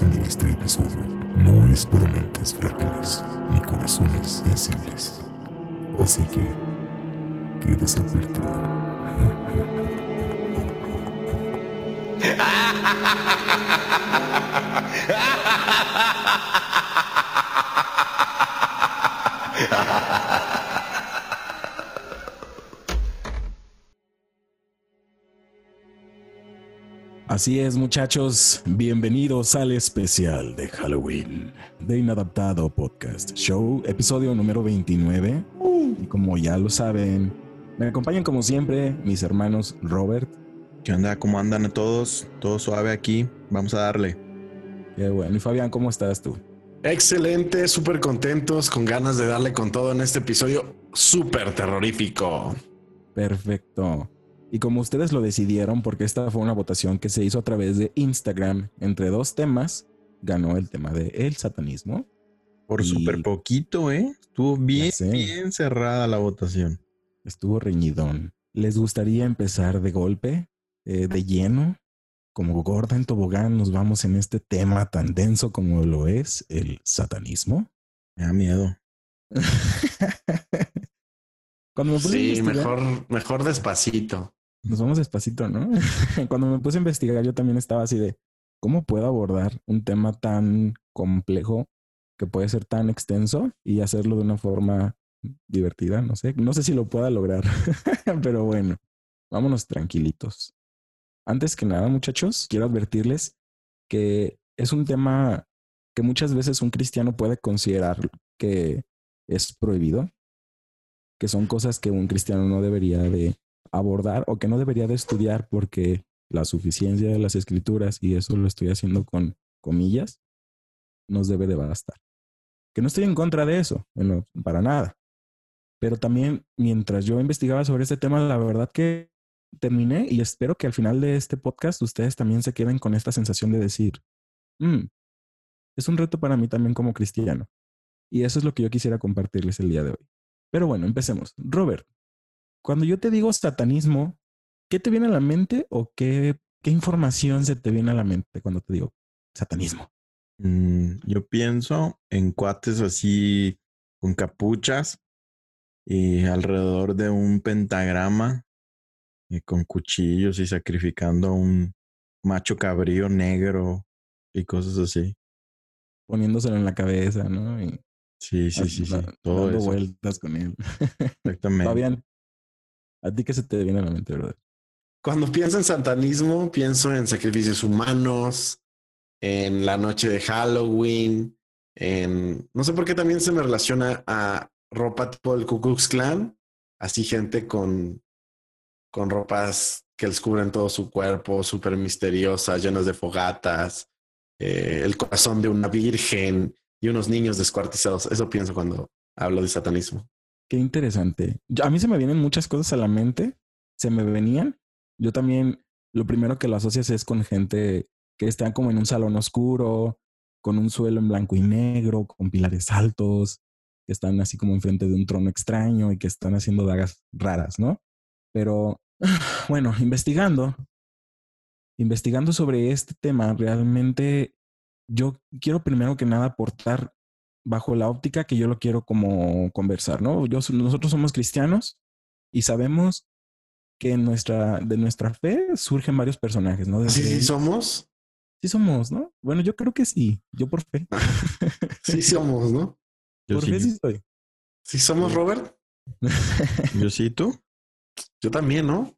en este episodio no es para mentes frágiles ni corazones sensibles. Así que, quedes advertido. Así es, muchachos, bienvenidos al especial de Halloween de Inadaptado Podcast Show, episodio número 29. Y como ya lo saben, me acompañan como siempre mis hermanos Robert. ¿Qué onda? ¿Cómo andan todos? Todo suave aquí. Vamos a darle. Qué bueno. Y Fabián, ¿cómo estás tú? Excelente, súper contentos, con ganas de darle con todo en este episodio súper terrorífico. Perfecto. Y como ustedes lo decidieron, porque esta fue una votación que se hizo a través de Instagram entre dos temas, ganó el tema de el satanismo. Por Y- súper poquito, ¿eh? Estuvo bien, bien cerrada la votación. Estuvo reñidón. ¿Les gustaría empezar de golpe, eh, de lleno? Como gorda en tobogán, nos vamos en este tema tan denso como lo es el satanismo. Me da miedo. Cuando me Sí, mejor, mejor despacito. Nos vamos despacito, ¿no? Cuando me puse a investigar, yo también estaba así de, ¿cómo puedo abordar un tema tan complejo que puede ser tan extenso y hacerlo de una forma divertida? No sé, no sé si lo pueda lograr, pero bueno, vámonos tranquilitos. Antes que nada, muchachos, quiero advertirles que es un tema que muchas veces un cristiano puede considerar que es prohibido, que son cosas que un cristiano no debería de abordar o que no debería de estudiar porque la suficiencia de las escrituras, y eso lo estoy haciendo con comillas, nos debe de bastar. Que no estoy en contra de eso, bueno, para nada. Pero también mientras yo investigaba sobre este tema, la verdad que terminé y espero que al final de este podcast ustedes también se queden con esta sensación de decir, "Mm, es un reto para mí también como cristiano. Y eso es lo que yo quisiera compartirles el día de hoy. Pero bueno, empecemos. Robert, cuando yo te digo satanismo, ¿qué te viene a la mente o qué, qué información se te viene a la mente cuando te digo satanismo? Mm, yo pienso en cuates así con capuchas y alrededor de un pentagrama y con cuchillos y sacrificando a un macho cabrío negro y cosas así. Poniéndoselo en la cabeza, ¿no? Y Sí, sí, sí, sí. Todo dando eso. vueltas con él. Exactamente. Fabián, ¿a ti qué se te viene a la mente, brother? Cuando pienso en satanismo, pienso en sacrificios humanos, en la noche de Halloween, en... No sé por qué también se me relaciona a ropa tipo el Ku Klux Klan, así gente con, con ropas que les cubren todo su cuerpo, súper misteriosas, llenas de fogatas, eh, el corazón de una virgen y unos niños descuartizados. Eso pienso cuando hablo de satanismo. Qué interesante. A mí se me vienen muchas cosas a la mente, se me venían. Yo también, lo primero que lo asocias es con gente que está como en un salón oscuro, con un suelo en blanco y negro, con pilares altos, que están así como enfrente de un trono extraño y que están haciendo dagas raras, ¿no? Pero bueno, investigando, investigando sobre este tema, realmente yo quiero primero que nada aportar bajo la óptica que yo lo quiero como conversar, ¿no? Yo, nosotros somos cristianos y sabemos que en nuestra, de nuestra fe surgen varios personajes, ¿no? Sí, Desde- sí somos. sí somos, ¿no? Bueno, yo creo que sí, yo por fe. Sí somos, ¿no? Yo por sí, fe sí soy. Sí somos, Robert. yo sí, tú. Yo también, ¿no?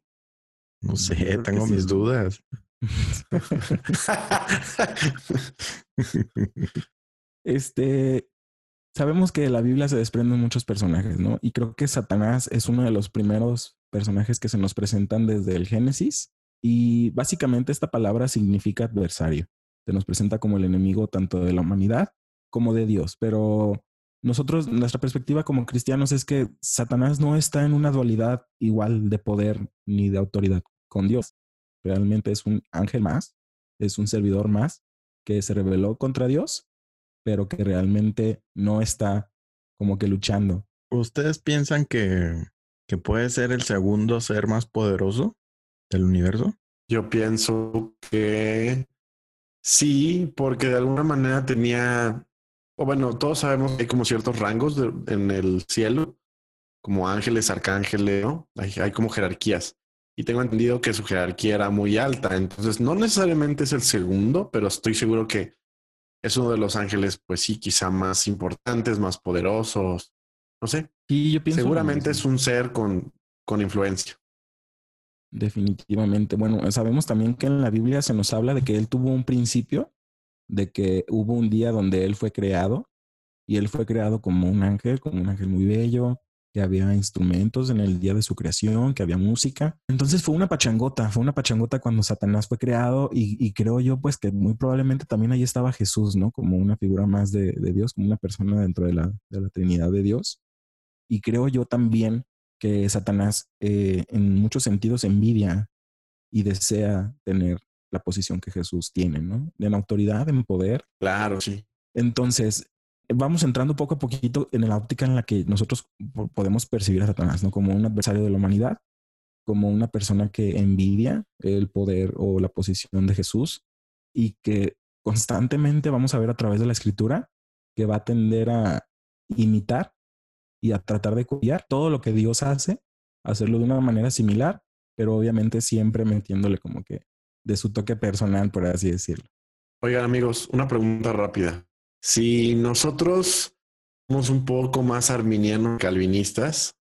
No sé, tengo sí. mis dudas. Este, sabemos que de la Biblia se desprenden muchos personajes, ¿no? Y creo que Satanás es uno de los primeros personajes que se nos presentan desde el Génesis. Y básicamente esta palabra significa adversario. Se nos presenta como el enemigo tanto de la humanidad como de Dios. Pero nosotros, nuestra perspectiva como cristianos es que Satanás no está en una dualidad igual de poder ni de autoridad con Dios. Realmente es un ángel más, es un servidor más que se rebeló contra Dios pero que realmente no está como que luchando. ¿Ustedes piensan que, que puede ser el segundo ser más poderoso? del universo? Yo pienso que sí, porque de alguna manera tenía, o bueno, todos sabemos que hay como ciertos rangos de- en el cielo, como ángeles, arcángeles, ¿no? Hay, hay como jerarquías. Y tengo entendido que su jerarquía era muy alta, entonces no necesariamente es el segundo, pero estoy seguro que es uno de los ángeles, pues sí, quizá más importantes, más poderosos, no sé. Y yo pienso Seguramente es un ser con, con influencia. Definitivamente. Bueno, sabemos también que en la Biblia se nos habla de que él tuvo un principio, de que hubo un día donde él fue creado y él fue creado como un ángel, como un ángel muy bello, que había instrumentos en el día de su creación, que había música. Entonces fue una pachangota, fue una pachangota cuando Satanás fue creado y, y creo yo pues que muy probablemente también ahí estaba Jesús, ¿no? Como una figura más de, de Dios, como una persona dentro de la, de la Trinidad de Dios. Y creo yo también que Satanás eh, en muchos sentidos envidia y desea tener la posición que Jesús tiene, ¿no? En autoridad, en poder. Claro, sí. Entonces, vamos entrando poco a poquito en la óptica en la que nosotros po- podemos percibir a Satanás, ¿no? Como un adversario de la humanidad, como una persona que envidia el poder o la posición de Jesús y que constantemente vamos a ver a través de la escritura que va a tender a imitar y a tratar de copiar todo lo que Dios hace, hacerlo de una manera similar, pero obviamente siempre metiéndole como que de su toque personal, por así decirlo. Oigan amigos, una pregunta rápida. Si nosotros somos un poco más arminianos calvinistas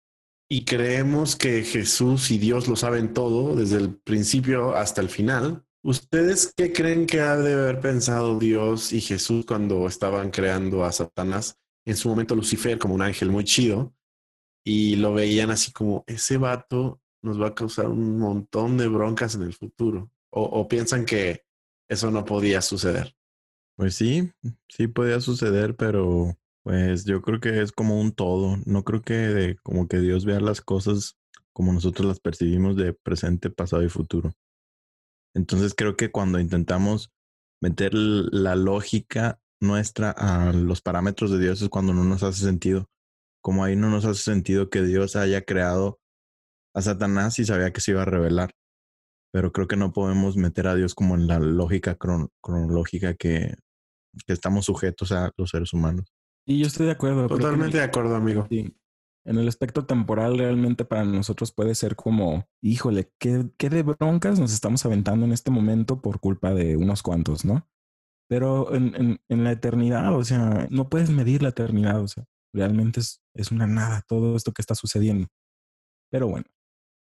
y creemos que Jesús y Dios lo saben todo desde el principio hasta el final, ¿ustedes qué creen que ha de haber pensado Dios y Jesús cuando estaban creando a Satanás? En su momento Lucifer como un ángel muy chido y lo veían así como ese vato nos va a causar un montón de broncas en el futuro. O, o piensan que eso no podía suceder. Pues sí, sí podía suceder, pero pues yo creo que es como un todo. No creo que de- como que Dios vea las cosas como nosotros las percibimos de presente, pasado y futuro. Entonces creo que cuando intentamos meter la lógica nuestra a los parámetros de Dios es cuando no nos hace sentido. Como ahí no nos hace sentido que Dios haya creado a Satanás y sabía que se iba a revelar. Pero creo que no podemos meter a Dios como en la lógica cron- cronológica que, que estamos sujetos a los seres humanos. Y yo estoy de acuerdo. Totalmente el- de acuerdo, amigo. Sí. En el aspecto temporal, realmente para nosotros puede ser como, híjole, ¿qué, qué de broncas nos estamos aventando en este momento por culpa de unos cuantos, ¿no? Pero en, en, en la eternidad, o sea, no puedes medir la eternidad, o sea, realmente es, es una nada todo esto que está sucediendo. Pero bueno,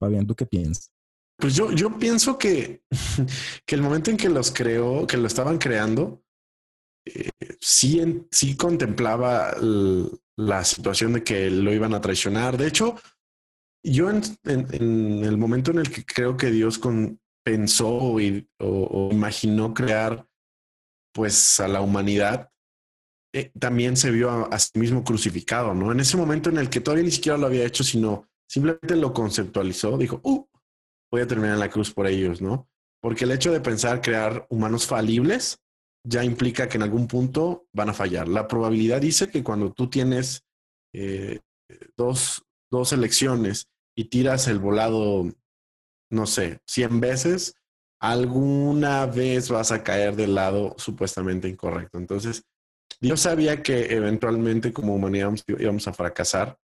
Fabián, ¿tú qué piensas? Pues yo, yo pienso que, que el momento en que los creó, que lo estaban creando, sí, sí contemplaba la situación de que lo iban a traicionar. De hecho, yo en, el momento en el que creo que Dios pensó o imaginó crear pues a la humanidad, eh, también se vio a, a sí mismo crucificado, ¿no? En ese momento en el que todavía ni siquiera lo había hecho, sino simplemente lo conceptualizó, dijo, uh, voy a terminar en la cruz por ellos, ¿no? Porque el hecho de pensar crear humanos falibles ya implica que en algún punto van a fallar. La probabilidad dice que cuando tú tienes eh, dos, dos elecciones y tiras el volado, no sé, 100 veces, alguna vez vas a caer del lado supuestamente incorrecto. Entonces, Dios sabía que eventualmente como humanidad íbamos- a fracasar.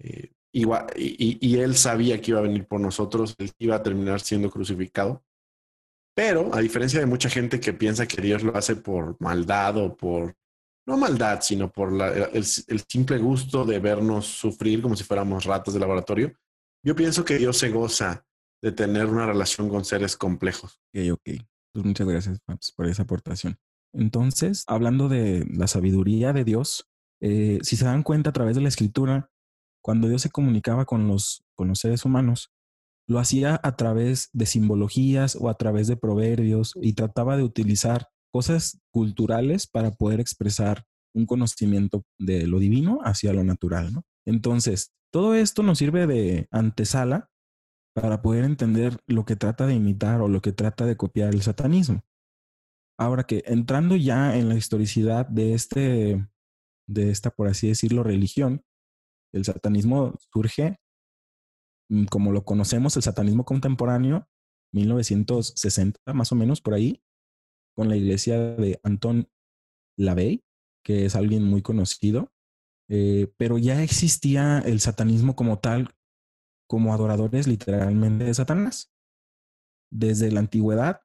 eh, y- y él sabía que iba a venir por nosotros, él iba a terminar siendo crucificado. Pero a diferencia de mucha gente que piensa que Dios lo hace por maldad o por, no maldad, sino por la- el, el simple gusto de vernos sufrir como si fuéramos ratas de laboratorio, yo pienso que Dios se goza de tener una relación con seres complejos. Ok, ok. Pues muchas gracias, Paps, por esa aportación. Entonces, hablando de la sabiduría de Dios, eh, si se dan cuenta a través de la escritura, cuando Dios se comunicaba con los, con los seres humanos, lo hacía a través de simbologías o a través de proverbios y trataba de utilizar cosas culturales para poder expresar un conocimiento de lo divino hacia lo natural, ¿no? Entonces, todo esto nos sirve de antesala para poder entender lo que trata de imitar o lo que trata de copiar el satanismo. Ahora que entrando ya en la historicidad de este, de esta, por así decirlo, religión, el satanismo surge como lo conocemos, el satanismo contemporáneo, 1960, más o menos por ahí, con la iglesia de Anton Lavey, que es alguien muy conocido, eh, pero ya existía el satanismo como tal, como adoradores literalmente de Satanás. Desde la antigüedad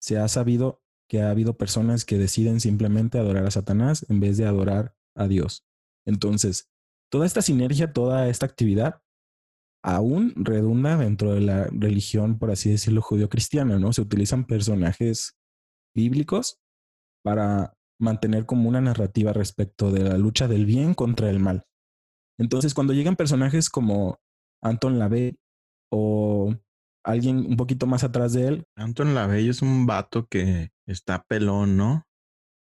se ha sabido que ha habido personas que deciden simplemente adorar a Satanás en vez de adorar a Dios. Entonces, toda esta sinergia, toda esta actividad aún redunda dentro de la religión, por así decirlo, judío-cristiana, ¿no? Se utilizan personajes bíblicos para mantener como una narrativa respecto de la lucha del bien contra el mal. Entonces, cuando llegan personajes como Anton LaVey o alguien un poquito más atrás de él. Anton LaVey es un vato que está pelón, ¿no?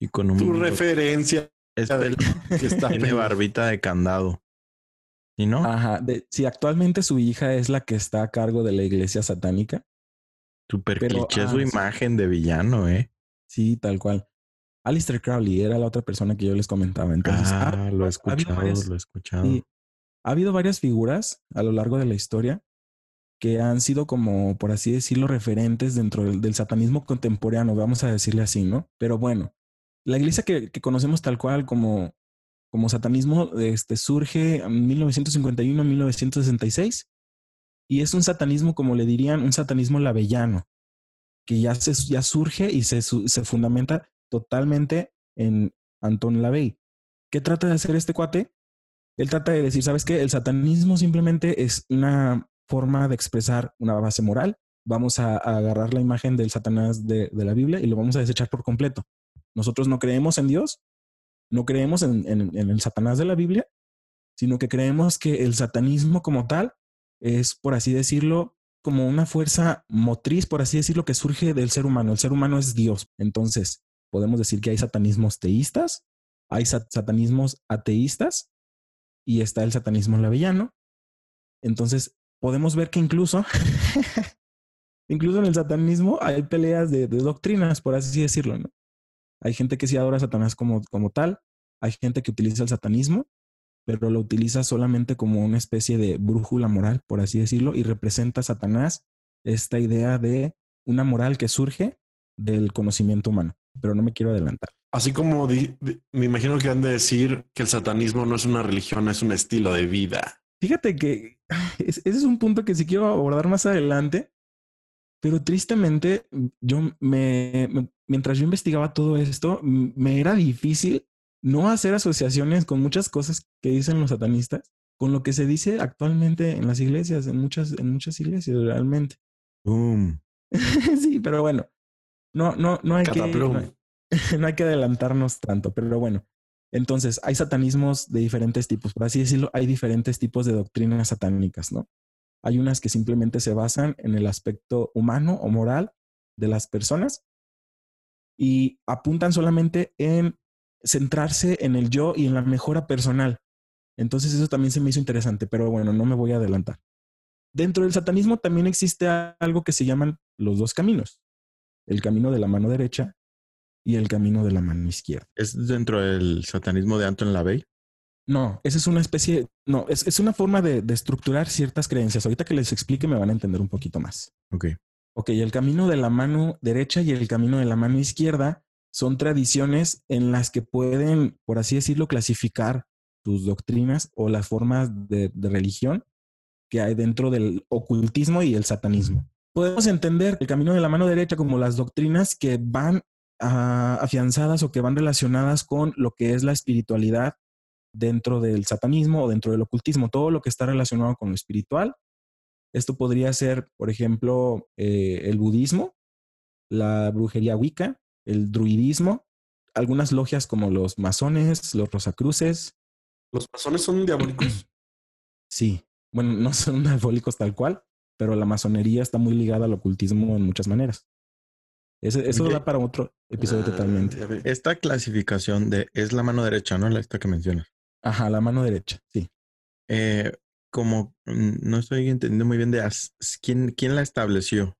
Y con un... Tu referencia. Es pelón, que está Tiene barbita de candado. ¿Y no? Ajá. De, sí, actualmente su hija es la que está a cargo de la iglesia satánica. Super cliché su ah, imagen de villano, ¿eh? Sí, tal cual. Alistair Crowley era la otra persona que yo les comentaba. Entonces, ah, lo he escuchado, lo he escuchado. ha habido varias figuras a lo largo de la historia que han sido como, por así decirlo, referentes dentro del, satanismo contemporáneo, vamos a decirle así, ¿no? Pero bueno, la iglesia que, que conocemos tal cual como como satanismo este, surge en 1951-1966 y es un satanismo, como le dirían, un satanismo lavellano, que ya, se, ya surge y se, se fundamenta totalmente en Anton Lavey. ¿Qué trata de hacer este cuate? Él trata de decir, ¿sabes qué? El satanismo simplemente es una forma de expresar una base moral. Vamos a, agarrar la imagen del Satanás de, de la Biblia y lo vamos a desechar por completo. Nosotros no creemos en Dios, no creemos en, el Satanás de la Biblia, sino que creemos que el satanismo como tal es, por así decirlo, como una fuerza motriz, por así decirlo, que surge del ser humano. El ser humano es Dios. Entonces, podemos decir que hay satanismos teístas, hay satanismos ateístas y está el satanismo lavellano. Entonces, podemos ver que incluso, incluso en el satanismo hay peleas de, de doctrinas, por así decirlo, ¿no? Hay gente que sí adora a Satanás como, como tal, hay gente que utiliza el satanismo, pero lo utiliza solamente como una especie de brújula moral, por así decirlo, y representa a Satanás esta idea de una moral que surge del conocimiento humano. Pero no me quiero adelantar. Así como me imagino que han de decir que el satanismo no es una religión, es un estilo de vida. Fíjate que ese es un punto que sí quiero abordar más adelante, pero tristemente yo me, mientras yo investigaba todo esto, me era difícil no hacer asociaciones con muchas cosas que dicen los satanistas, con lo que se dice actualmente en las iglesias, en muchas, en muchas iglesias realmente. sí, pero bueno, no, no, no hay que, no hay que adelantarnos tanto, pero bueno. Entonces, hay satanismos de diferentes tipos, por así decirlo, hay diferentes tipos de doctrinas satánicas, ¿no? Hay unas que simplemente se basan en el aspecto humano o moral de las personas y apuntan solamente en centrarse en el yo y en la mejora personal. Entonces eso también se me hizo interesante, pero bueno, no me voy a adelantar. Dentro del satanismo también existe algo que se llaman los dos caminos, el camino de la mano derecha y el camino de la mano izquierda. ¿Es dentro del satanismo de Anton LaVey? No, esa es una especie, no, es, es una forma de, de, estructurar ciertas creencias. Ahorita que les explique me van a entender un poquito más. Ok. Ok, el camino de la mano derecha y el camino de la mano izquierda son tradiciones en las que pueden, por así decirlo, clasificar tus doctrinas o las formas de, religión que hay dentro del ocultismo y el satanismo. Podemos entender el camino de la mano derecha como las doctrinas que van ah, afianzadas o que van relacionadas con lo que es la espiritualidad dentro del satanismo o dentro del ocultismo, todo lo que está relacionado con lo espiritual esto podría ser, por ejemplo, eh, el budismo, la brujería wicca, el druidismo, algunas logias como los masones, los rosacruces. ¿Los masones son diabólicos? Sí, bueno, no son diabólicos tal cual, pero la masonería está muy ligada al ocultismo en muchas maneras. Eso, da para otro episodio ah, totalmente. Esta clasificación de es la mano derecha, ¿no? La esta que mencionas. Ajá, la mano derecha, sí. Eh, como mm, no estoy entendiendo muy bien de quién, quién la estableció.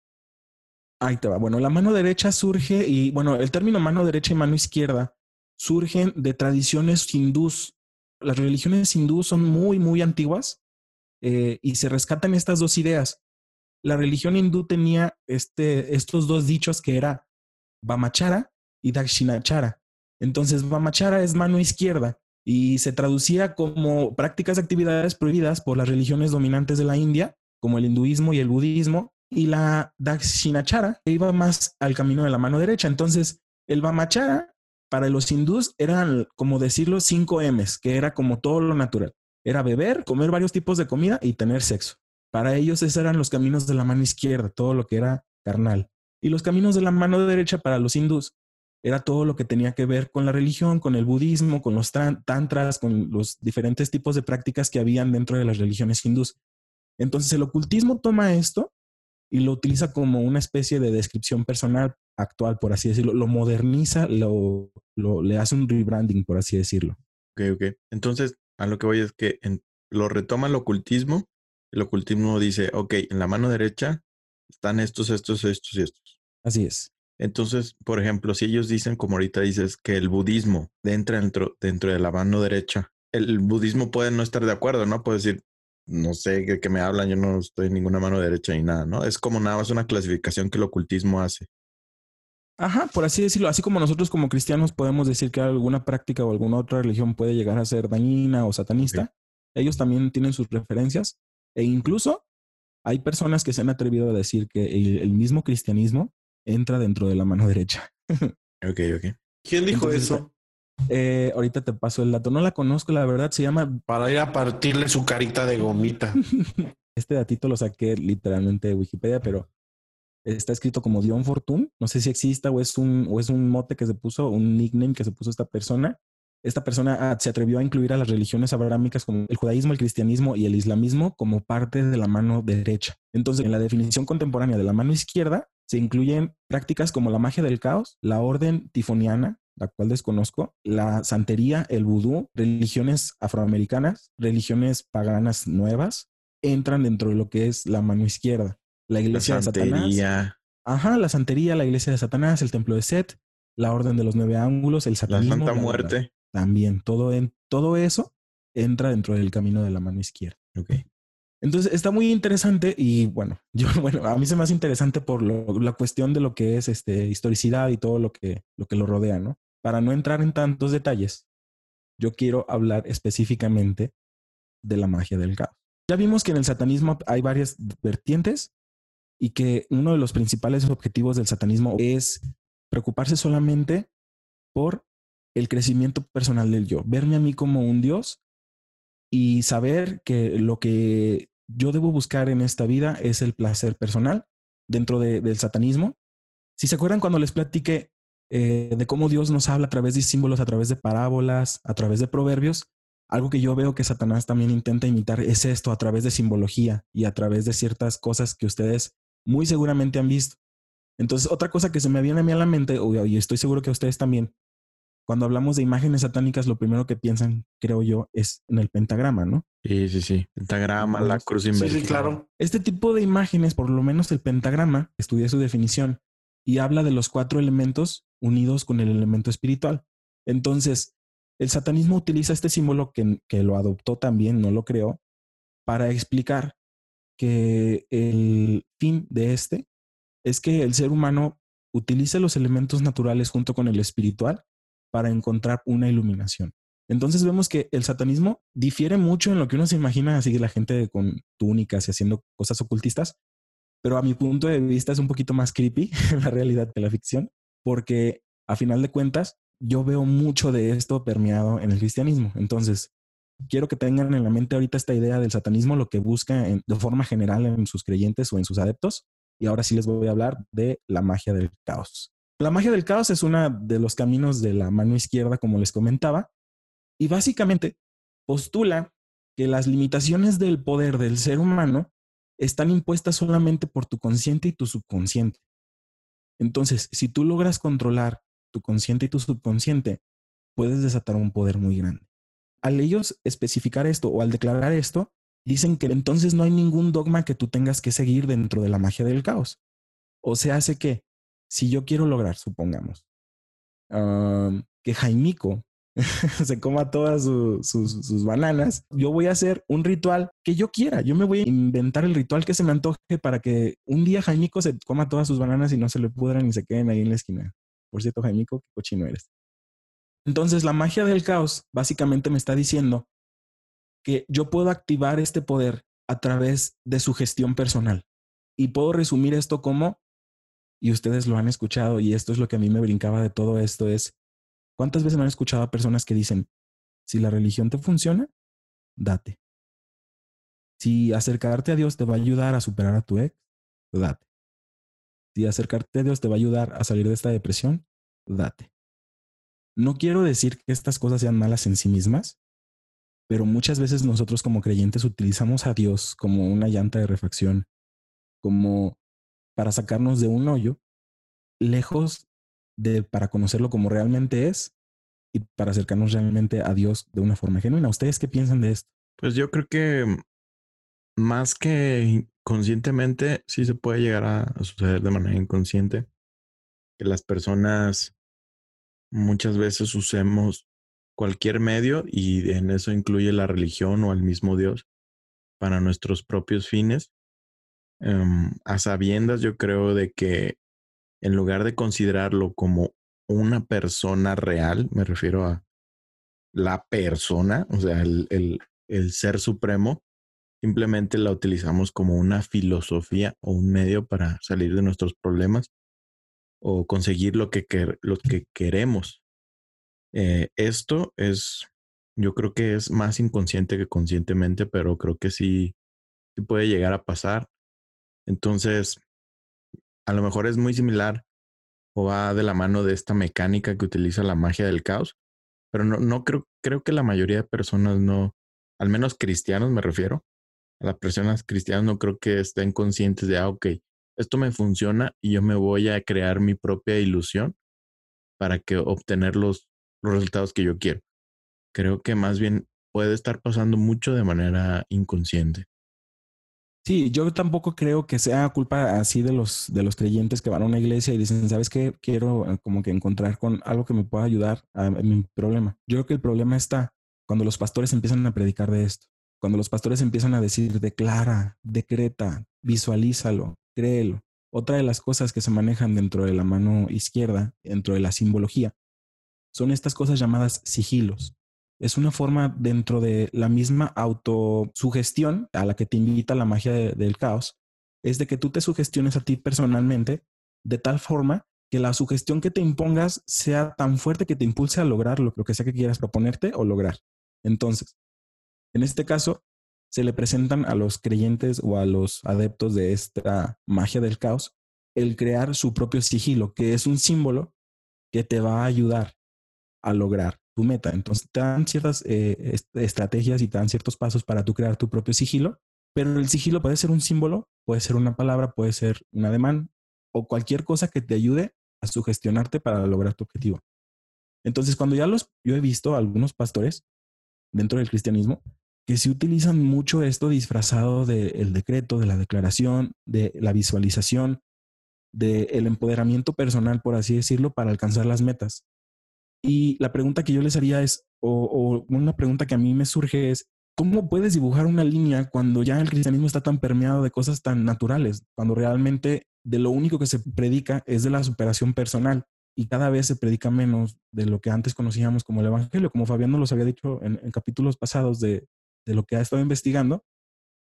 Ahí te va. Bueno, la mano derecha surge y bueno, el término mano derecha y mano izquierda surgen de tradiciones hindús. Las religiones hindús son muy, muy antiguas eh, y se rescatan estas dos ideas. la religión hindú tenía este, estos dos dichos que era Vamachara y Dakshinachara. Entonces, Vamachara es mano izquierda y se traducía como prácticas de actividades prohibidas por las religiones dominantes de la India, como el hinduismo y el budismo, y la Dakshinachara que iba más al camino de la mano derecha. Entonces, el Vamachara para los hindús eran, como decirlo, cinco M's, que era como todo lo natural. Era beber, comer varios tipos de comida y tener sexo. Para ellos esos eran los caminos de la mano izquierda, todo lo que era carnal. Y los caminos de la mano derecha para los hindús era todo lo que tenía que ver con la religión, con el budismo, con los tantras, con los diferentes tipos de prácticas que habían dentro de las religiones hindús. Entonces el ocultismo toma esto y lo utiliza como una especie de descripción personal actual, por así decirlo. Lo moderniza, lo, le hace un rebranding, por así decirlo. Ok, ok. Entonces, a lo que voy es que lo retoma el ocultismo. El ocultismo dice, ok, en la mano derecha están estos, estos, estos y estos. Así es. Entonces, por ejemplo, si ellos dicen, como ahorita dices, que el budismo entra dentro, dentro de la mano derecha, el budismo puede no estar de acuerdo, ¿no? Puede decir, no sé de qué me hablan, yo no estoy en ninguna mano derecha ni nada, ¿no? Es como nada más una clasificación que el ocultismo hace. Ajá, por así decirlo, así como nosotros como cristianos podemos decir que alguna práctica o alguna otra religión puede llegar a ser dañina o satanista, ellos también tienen sus preferencias e incluso hay personas que se han atrevido a decir que el, mismo cristianismo entra dentro de la mano derecha. ok, ok. ¿Quién dijo eso? Eh, ahorita te paso el dato. No la conozco, la verdad. Se llama. Para ir a partirle su carita de gomita. este datito lo saqué literalmente de Wikipedia, pero está escrito como Dion Fortune. No sé si exista o es un, o es un mote que se puso, un nickname que se puso esta persona. Esta persona ah, se atrevió a incluir a las religiones abrahámicas como el judaísmo, el cristianismo y el islamismo como parte de la mano derecha. Entonces, en la definición contemporánea de la mano izquierda se incluyen prácticas como la magia del caos, la orden tifoniana, la cual desconozco, la santería, el vudú, religiones afroamericanas, religiones paganas nuevas, entran dentro de lo que es la mano izquierda la iglesia de Satanás. Ajá, la santería, la iglesia de Satanás, el templo de Set, la orden de los nueve ángulos, el satanismo. La Santa Muerte. también, todo, en, todo eso entra dentro del camino de la mano izquierda. Ok. Entonces está muy interesante y bueno, yo, bueno, a mí se me hace interesante por la cuestión de lo que es este, historicidad y todo lo que, lo que lo rodea, ¿no? Para no entrar en tantos detalles, yo quiero hablar específicamente de la magia del caos. Ya vimos que en el satanismo hay varias vertientes y que uno de los principales objetivos del satanismo es preocuparse solamente por el crecimiento personal del yo, verme a mí como un dios y saber que lo que yo debo buscar en esta vida es el placer personal dentro del satanismo. Si se acuerdan cuando les platiqué eh, de cómo Dios nos habla a través de símbolos, a través de parábolas, a través de proverbios, algo que yo veo que Satanás también intenta imitar es esto a través de simbología y a través de ciertas cosas que ustedes muy seguramente han visto. Entonces, otra cosa que se me viene a mí a la mente, y estoy seguro que ustedes también, cuando hablamos de imágenes satánicas, lo primero que piensan, creo yo, es en el pentagrama, ¿no? Sí, sí, sí. Pentagrama, la cruz invertida. Sí, sí, claro. Este tipo de imágenes, por lo menos el pentagrama, estudié su definición y habla de los cuatro elementos unidos con el elemento espiritual. Entonces, el satanismo utiliza este símbolo que, que lo adoptó también, no lo creó, para explicar que el fin de este es que el ser humano utilice los elementos naturales junto con el espiritual para encontrar una iluminación. Entonces vemos que el satanismo difiere mucho en lo que uno se imagina así la gente con túnicas y haciendo cosas ocultistas, pero a mi punto de vista es un poquito más creepy la realidad que la ficción, porque a final de cuentas yo veo mucho de esto permeado en el cristianismo. Entonces, quiero que tengan en la mente ahorita esta idea del satanismo, lo que busca de forma general en sus creyentes o en sus adeptos. Y ahora sí les voy a hablar de la magia del caos. La magia del caos es uno de los caminos de la mano izquierda, como les comentaba, y básicamente postula que las limitaciones del poder del ser humano están impuestas solamente por tu consciente y tu subconsciente. Entonces, si tú logras controlar tu consciente y tu subconsciente, puedes desatar un poder muy grande al ellos especificar esto o al declarar esto, dicen que entonces no hay ningún dogma que tú tengas que seguir dentro de la magia del caos. O sea, hace que si yo quiero lograr, supongamos, que Jaimico se coma todas sus, sus, bananas. Yo voy a hacer un ritual que yo quiera. Yo me voy a inventar el ritual que se me antoje para que un día Jaimico se coma todas sus bananas y no se le pudran y se queden ahí en la esquina. Por cierto, Jaimico, qué cochino eres. Entonces, la magia del caos básicamente me está diciendo que yo puedo activar este poder a través de su gestión personal. Y puedo resumir esto como, y ustedes lo han escuchado, y esto es lo que a mí me brincaba de todo esto, es, ¿cuántas veces me han escuchado a personas que dicen, si la religión te funciona, date. Si acercarte a Dios te va a ayudar a superar a tu ex, date. Si acercarte a Dios te va a ayudar a salir de esta depresión, date. No quiero decir que estas cosas sean malas en sí mismas, pero muchas veces nosotros como creyentes utilizamos a Dios como una llanta de refacción, como para sacarnos de un hoyo, lejos de para conocerlo como realmente es y para acercarnos realmente a Dios de una forma genuina. ¿Ustedes qué piensan de esto? Pues yo creo que más que conscientemente, sí se puede llegar a, suceder de manera inconsciente. Que las personas muchas veces usemos cualquier medio y en eso incluye la religión o al mismo Dios para nuestros propios fines. Em, a sabiendas yo creo de que en lugar de considerarlo como una persona real, me refiero a la persona, o sea, el, el, ser supremo, simplemente la utilizamos como una filosofía o un medio para salir de nuestros problemas o conseguir lo que, lo que queremos. Eh, esto es, yo creo que es más inconsciente que conscientemente, pero creo que sí puede llegar a pasar. Entonces, a lo mejor es muy similar o va de la mano de esta mecánica que utiliza la magia del caos, pero no, no creo, creo que la mayoría de personas no, al menos cristianos me refiero, a las personas cristianas no creo que estén conscientes de, ah, ok, esto me funciona y yo me voy a crear mi propia ilusión para que obtener los los resultados que yo quiero. Creo que más bien puede estar pasando mucho de manera inconsciente. Sí, yo tampoco creo que sea culpa así de los, de los creyentes que van a una iglesia y dicen, ¿sabes qué? Quiero eh, como que encontrar con algo que me pueda ayudar a, mi problema. Yo creo que el problema está cuando los pastores empiezan a predicar de esto. Cuando los pastores empiezan a decir, declara, decreta, visualízalo, créelo. Otra de las cosas que se manejan dentro de la mano izquierda, dentro de la simbología, son estas cosas llamadas sigilos. Es una forma dentro de la misma autosugestión a la que te invita la magia del caos, es de que tú te sugestiones a ti personalmente de tal forma que la sugestión que te impongas sea tan fuerte que te impulse a lograr lo, que sea que quieras proponerte o lograr. Entonces, en este caso, se le presentan a los creyentes o a los adeptos de esta magia del caos el crear su propio sigilo, que es un símbolo que te va a ayudar a lograr tu meta. Entonces, te dan ciertas eh, estrategias y te dan ciertos pasos para tú crear tu propio sigilo, pero el sigilo puede ser un símbolo, puede ser una palabra, puede ser un ademán o cualquier cosa que te ayude a sugestionarte para lograr tu objetivo. Entonces, cuando ya los, yo he visto algunos pastores dentro del cristianismo que se utilizan mucho esto disfrazado del decreto, de la declaración, de la visualización, del empoderamiento personal, por así decirlo, para alcanzar las metas. Y la pregunta que yo les haría es, o, una pregunta que a mí me surge es, ¿cómo puedes dibujar una línea cuando ya el cristianismo está tan permeado de cosas tan naturales? Cuando realmente de lo único que se predica es de la superación personal y cada vez se predica menos de lo que antes conocíamos como el Evangelio, como Fabián nos había dicho en, capítulos pasados de, de lo que ha estado investigando,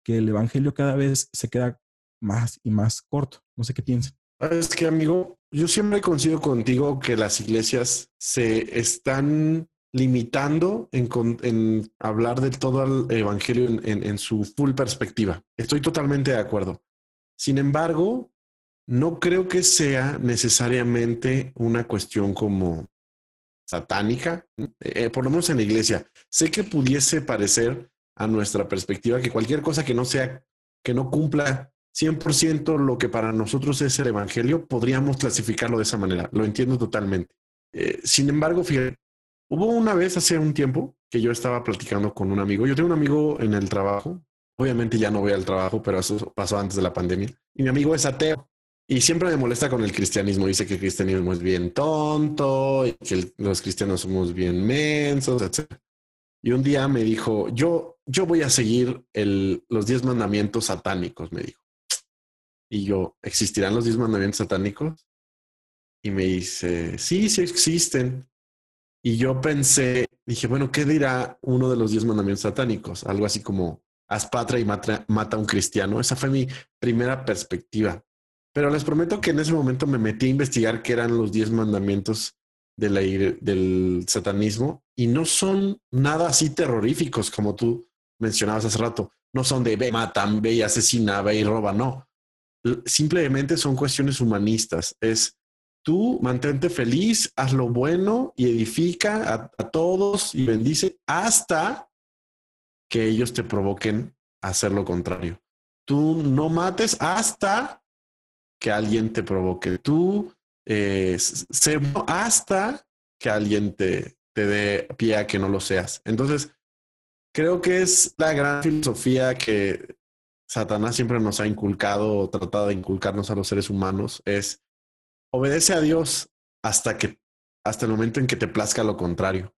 que el Evangelio cada vez se queda más y más corto. No sé qué piensan. Es que, amigo, yo siempre coincido contigo que las iglesias se están limitando en, hablar de todo el evangelio en, su full perspectiva. Estoy totalmente de acuerdo. Sin embargo, no creo que sea necesariamente una cuestión como satánica, eh, por lo menos en la iglesia. Sé que pudiese parecer a nuestra perspectiva que cualquier cosa que no sea, que no cumpla 100% lo que para nosotros es el Evangelio, podríamos clasificarlo de esa manera. Lo entiendo totalmente. Eh, sin embargo, fíjate, hubo una vez hace un tiempo que yo estaba platicando con un amigo. Yo tengo un amigo en el trabajo. Obviamente ya no voy al trabajo, pero eso pasó antes de la pandemia. Y mi amigo es ateo. Y siempre me molesta con el cristianismo. Dice que el cristianismo es bien tonto y que los cristianos somos bien mensos, etc. Y un día me dijo, yo, yo voy a seguir el, los diez mandamientos satánicos, me dijo. Y yo, ¿existirán los diez mandamientos satánicos? Y me dice, sí, sí existen. Y yo pensé, dije, bueno, ¿qué dirá uno de los diez mandamientos satánicos? Algo así como, haz patria y mata, mata a un cristiano. Esa fue mi primera perspectiva. Pero les prometo que en ese momento me metí a investigar qué eran los diez mandamientos del satanismo y no son nada así terroríficos como tú mencionabas hace rato. No son de ve, matan, ve y asesina, ve y roba, no. Simplemente son cuestiones humanistas. Es tú mantente feliz, haz lo bueno y edifica a, todos y bendice hasta que ellos te provoquen a hacer lo contrario. Tú no mates hasta que alguien te provoque. Tú eh, sé hasta que alguien te, te dé pie a que no lo seas. Entonces, creo que es la gran filosofía que Satanás siempre nos ha inculcado o tratado de inculcarnos a los seres humanos. Es obedece a Dios hasta que hasta el momento en que te plazca lo contrario.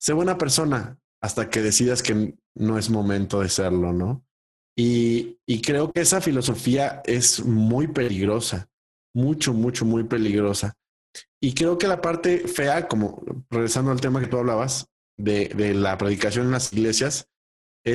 Sé buena persona hasta que decidas que no es momento de serlo, ¿no? Y, y creo que esa filosofía es muy peligrosa, mucho, mucho, muy peligrosa. Y creo que la parte fea, como regresando al tema que tú hablabas, de, de la predicación en las iglesias,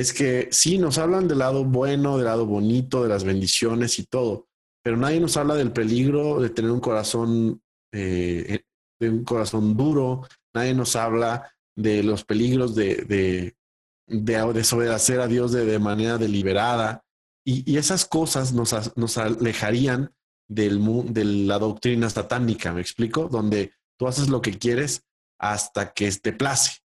es que sí, nos hablan del lado bueno, del lado bonito, de las bendiciones y todo, pero nadie nos habla del peligro de tener un corazón, eh, de un corazón duro, nadie nos habla de los peligros de, de, de desobedecer a Dios de, de manera deliberada. Y, y, esas cosas nos, nos alejarían del, de la doctrina satánica, ¿me explico? Donde tú haces lo que quieres hasta que te place.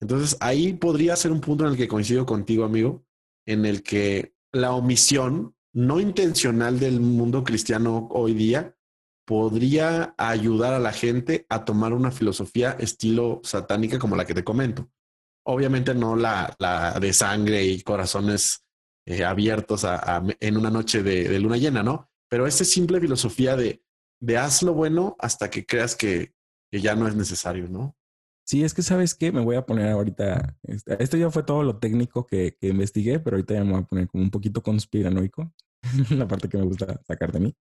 Entonces ahí podría ser un punto en el que coincido contigo, amigo, en el que la omisión no intencional del mundo cristiano hoy día podría ayudar a la gente a tomar una filosofía estilo satánica como la que te comento. Obviamente no la, la de sangre y corazones eh, abiertos en una noche de, de, luna llena, ¿no? Pero esa simple filosofía de, de haz lo bueno hasta que creas que, que ya no es necesario, ¿no? Sí, es que sabes qué, me voy a poner ahorita, este, esto ya fue todo lo técnico que, que, investigué, pero ahorita ya me voy a poner como un poquito conspiranoico, la parte que me gusta sacar de mí.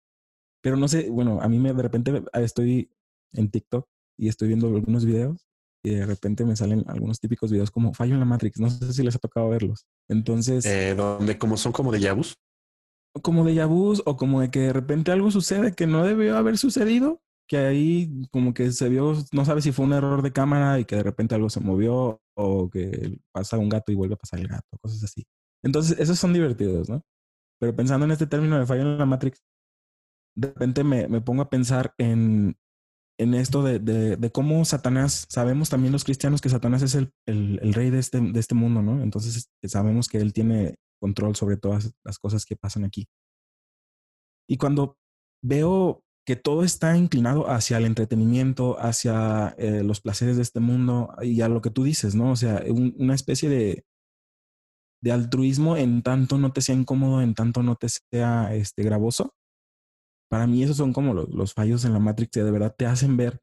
Pero no sé, bueno, a mí me de repente estoy en TikTok y estoy viendo algunos videos y de repente me salen algunos típicos videos como fallo en la Matrix, no sé si les ha tocado verlos. Entonces... Eh, donde como son como de yabus. Como de yabus o como de que de repente algo sucede que no debió haber sucedido que ahí como que se vio, no sabe si fue un error de cámara y que de repente algo se movió o que pasa un gato y vuelve a pasar el gato, cosas así. Entonces, esos son divertidos, ¿no? Pero pensando en este término de fallo en la Matrix, de repente me, me pongo a pensar en, en esto de, de, de, cómo Satanás, sabemos también los cristianos que Satanás es el, el, el rey de este, de este mundo, ¿no? Entonces sabemos que él tiene control sobre todas las cosas que pasan aquí. Y cuando veo que todo está inclinado hacia el entretenimiento, hacia eh, los placeres de este mundo y a lo que tú dices, ¿no? O sea, un, una especie de, de altruismo en tanto no te sea incómodo, en tanto no te sea este, gravoso. Para mí esos son como los, los fallos en la Matrix que de verdad te hacen ver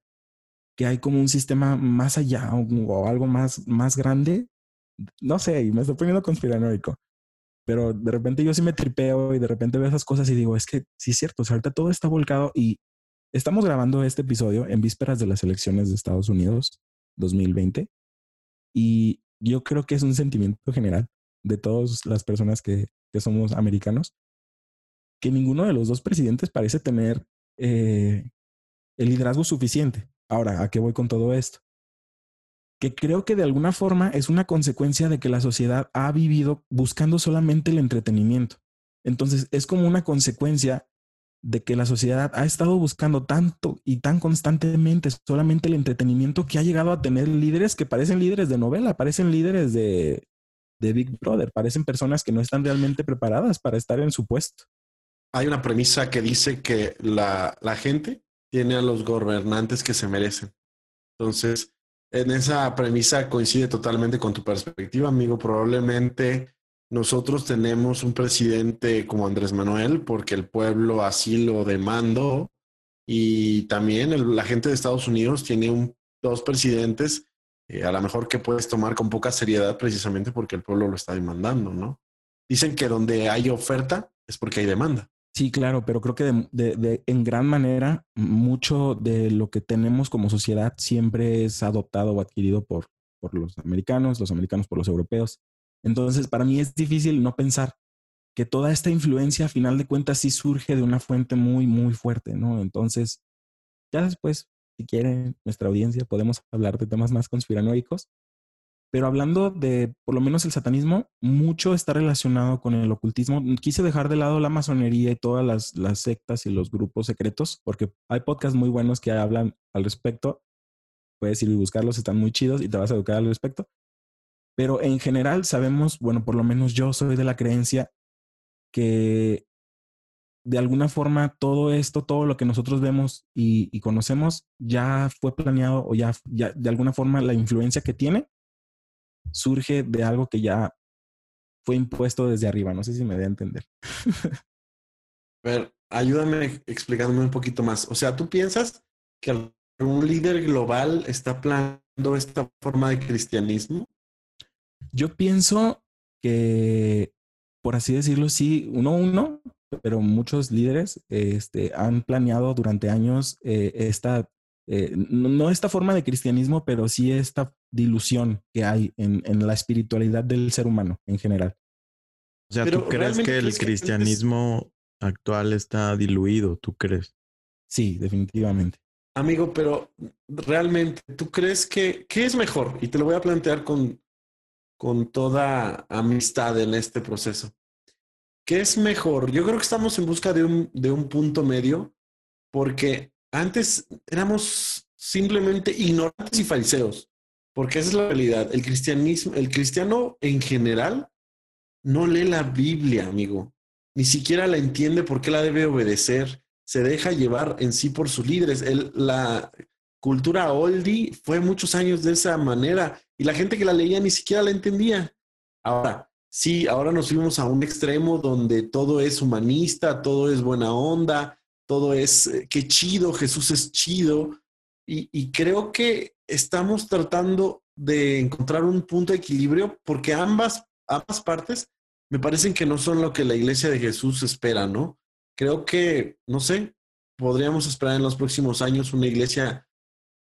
que hay como un sistema más allá o, o algo más, más grande. No sé, y me estoy poniendo conspiranoico. Pero de repente yo sí me tripeo y de repente veo esas cosas y digo, es que sí es cierto, o sea, ahorita todo está volcado y estamos grabando este episodio en vísperas de las elecciones de Estados Unidos 2020 y yo creo que es un sentimiento general de todas las personas que, que somos americanos, que ninguno de los dos presidentes parece tener eh, el liderazgo suficiente. Ahora, ¿a qué voy con todo esto? Que creo que de alguna forma es una consecuencia de que la sociedad ha vivido buscando solamente el entretenimiento. Entonces es como una consecuencia de que la sociedad ha estado buscando tanto y tan constantemente solamente el entretenimiento que ha llegado a tener líderes que parecen líderes de novela, parecen líderes de, de Big Brother, parecen personas que no están realmente preparadas para estar en su puesto. Hay una premisa que dice que la, la gente tiene a los gobernantes que se merecen. Entonces, en esa premisa coincide totalmente con tu perspectiva, amigo. Probablemente nosotros tenemos un presidente como Andrés Manuel porque el pueblo así lo demandó y también la gente de Estados Unidos tiene un, dos presidentes eh, a lo mejor que puedes tomar con poca seriedad precisamente porque el pueblo lo está demandando, ¿no? Dicen que donde hay oferta es porque hay demanda. Sí, claro, pero creo que de, de, en gran manera mucho de lo que tenemos como sociedad siempre es adoptado o adquirido por, por los americanos, los americanos por los europeos. Entonces, para mí es difícil no pensar que toda esta influencia, a final de cuentas, sí surge de una fuente muy, muy fuerte, ¿no? Entonces, ya después, si quieren, nuestra audiencia, podemos hablar de temas más conspiranoicos. Pero hablando de, por lo menos, el satanismo, mucho está relacionado con el ocultismo. Quise dejar de lado la masonería y todas las, sectas y los grupos secretos, porque hay podcasts muy buenos que hablan al respecto. Puedes ir y buscarlos, están muy chidos y te vas a educar al respecto. Pero en general sabemos, bueno, por lo menos yo soy de la creencia que de alguna forma todo esto, todo lo que nosotros vemos y, conocemos ya fue planeado o ya, ya de alguna forma la influencia que tiene surge de algo que ya fue impuesto desde arriba. No sé si me voy a entender. a ver, ayúdame explicándome un poquito más. O sea, ¿tú piensas que un líder global está planeando esta forma de cristianismo? Yo pienso que, por así decirlo, sí, uno uno, pero muchos líderes este, han planeado durante años eh, esta, eh, no esta forma de cristianismo, pero sí esta dilución que hay en, en la espiritualidad del ser humano en general. O sea, ¿tú crees que el cristianismo actual está diluido? ¿Tú crees? Sí, definitivamente. Amigo, pero realmente, ¿tú crees que qué es mejor? Y te lo voy a plantear con, con toda amistad en este proceso. ¿Qué es mejor? Yo creo que estamos en busca de un, de un punto medio porque antes éramos simplemente ignorantes y fariseos, porque esa es la realidad. El cristianismo, el cristiano en general no lee la Biblia, amigo. Ni siquiera la entiende por qué la debe obedecer. Se deja llevar en sí por sus líderes. La cultura oldie fue muchos años de esa manera y la gente que la leía ni siquiera la entendía. Ahora, sí, ahora nos fuimos a un extremo donde todo es humanista, todo es buena onda, todo es, eh, qué chido, Jesús es chido. Y, creo que estamos tratando de encontrar un punto de equilibrio porque ambas, ambas partes me parecen que no son lo que la iglesia de Jesús espera, ¿no? Creo que, no sé, podríamos esperar en los próximos años una iglesia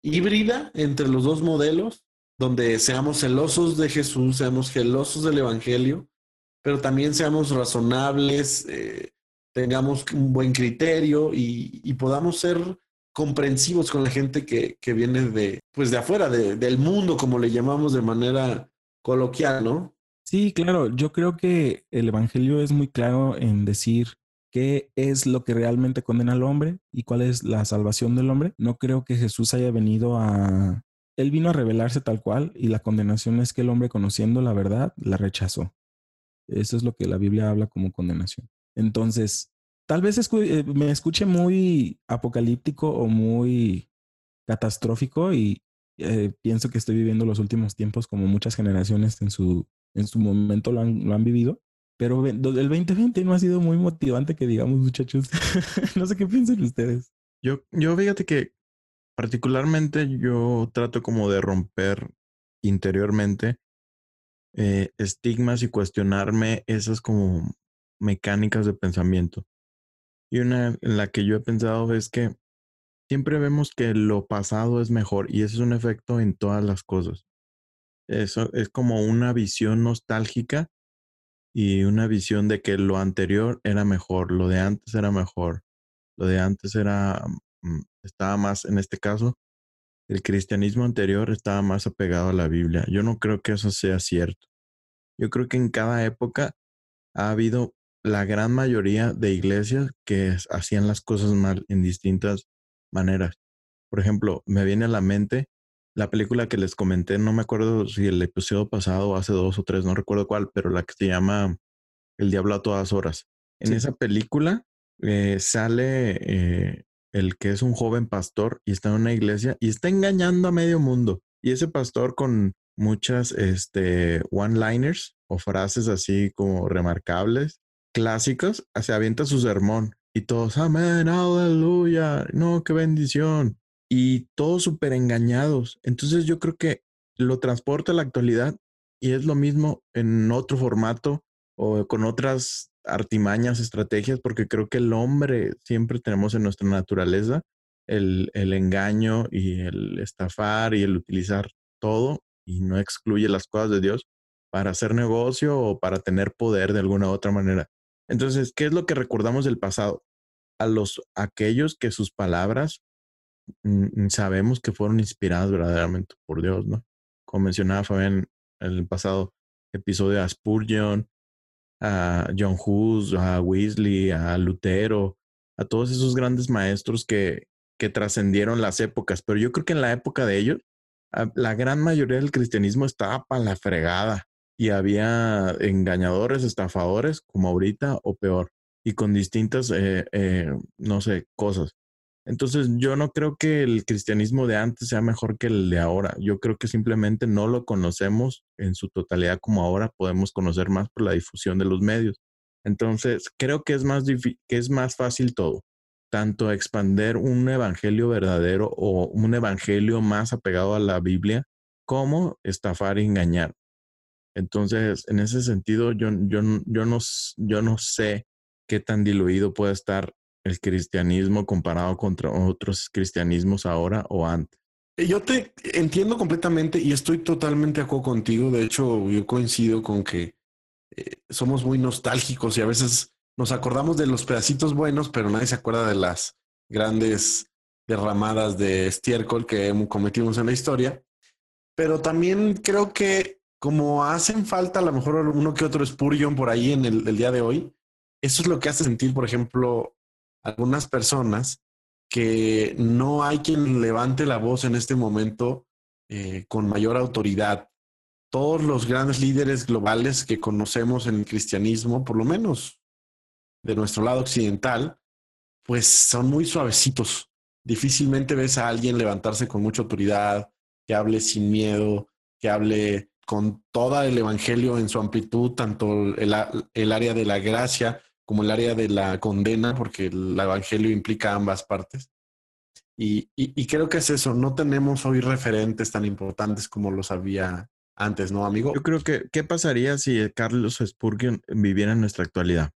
híbrida entre los dos modelos, donde seamos celosos de Jesús, seamos celosos del Evangelio, pero también seamos razonables, eh, tengamos un buen criterio y, podamos ser comprensivos con la gente que, que viene de, pues de afuera, del mundo, como le llamamos de manera coloquial, ¿no? Sí, claro. Yo creo que el Evangelio es muy claro en decir qué es lo que realmente condena al hombre y cuál es la salvación del hombre. No creo que Jesús haya venido a él vino a revelarse tal cual y la condenación es que el hombre conociendo la verdad la rechazó. Eso es lo que la Biblia habla como condenación. Entonces, tal vez eh, me escuche muy apocalíptico o muy catastrófico y eh, pienso que estoy viviendo los últimos tiempos como muchas generaciones en su, en su momento lo han, lo han vivido. Pero el 2020 no ha sido muy motivante que digamos, muchachos. no sé qué piensan ustedes. Yo, yo fíjate que particularmente yo trato como de romper interiormente eh, estigmas y cuestionarme esas como mecánicas de pensamiento. Y una en la que yo he pensado es que siempre vemos que lo pasado es mejor y ese es un efecto en todas las cosas. Eso es como una visión nostálgica y una visión de que lo anterior era mejor, lo de antes era mejor, lo de antes era Mm, estaba más, en este caso, el cristianismo anterior estaba más apegado a la Biblia. Yo no creo que eso sea cierto. Yo creo que en cada época ha habido la gran mayoría de iglesias que hacían las cosas mal en distintas maneras. Por ejemplo, me viene a la mente la película que les comenté, no me acuerdo si el episodio pasado hace dos o tres, no recuerdo cuál, pero la que se llama El Diablo a todas horas. En esa película eh, sale eh, el que es un joven pastor y está en una iglesia y está engañando a medio mundo. Y ese pastor con muchas este, one-liners o frases así como remarcables, clásicas, se avienta su sermón y todos, amén, aleluya, no, qué bendición. Y todos súper engañados. Entonces yo creo que lo transporta a la actualidad y es lo mismo en otro formato o con otras artimañas, estrategias, porque creo que el hombre siempre tenemos en nuestra naturaleza el, el engaño y el estafar y el utilizar todo y no excluye las cosas de Dios para hacer negocio o para tener poder de alguna u otra manera. Entonces, ¿qué es lo que recordamos del pasado? A los aquellos que sus palabras mm, sabemos que fueron inspiradas verdaderamente por Dios, ¿no? Como mencionaba Fabián en el pasado episodio a Spurgeon, a John Hus, a Weasley, a Lutero, a todos esos grandes maestros que, que trascendieron las épocas. Pero yo creo que en la época de ellos, la gran mayoría del cristianismo estaba para la fregada y había engañadores, estafadores, como ahorita o peor, y con distintas, eh, eh, no sé, cosas. Entonces, yo no creo que el cristianismo de antes sea mejor que el de ahora. Yo creo que simplemente no lo conocemos en su totalidad como ahora podemos conocer más por la difusión de los medios. Entonces, creo que es más, que es más fácil todo, tanto expander un evangelio verdadero o un evangelio más apegado a la Biblia, como estafar y engañar. Entonces, en ese sentido, yo, yo, yo, no, yo no sé qué tan diluido puede estar el cristianismo comparado contra otros cristianismos ahora o antes. Eh, yo te entiendo completamente y estoy totalmente de acuerdo contigo. De hecho, yo coincido con que eh, somos muy nostálgicos y a veces nos acordamos de los pedacitos buenos, pero nadie se acuerda de las grandes derramadas de estiércol que cometimos en la historia. Pero también creo que como hacen falta a lo mejor uno que otro Spurgeon por ahí en el, el día de hoy, eso es lo que hace sentir, por ejemplo, algunas personas que no hay quien levante la voz en este momento eh, con mayor autoridad. Todos los grandes líderes globales que conocemos en el cristianismo, por lo menos de nuestro lado occidental, pues son muy suavecitos. Difícilmente ves a alguien levantarse con mucha autoridad, que hable sin miedo, que hable con todo el evangelio en su amplitud, tanto el, el área de la gracia como el área de la condena, porque el Evangelio implica ambas partes. Y, y, creo que es eso, no tenemos hoy referentes tan importantes como los había antes, ¿no, amigo? Yo creo que, ¿qué pasaría si Carlos Spurgeon viviera en nuestra actualidad?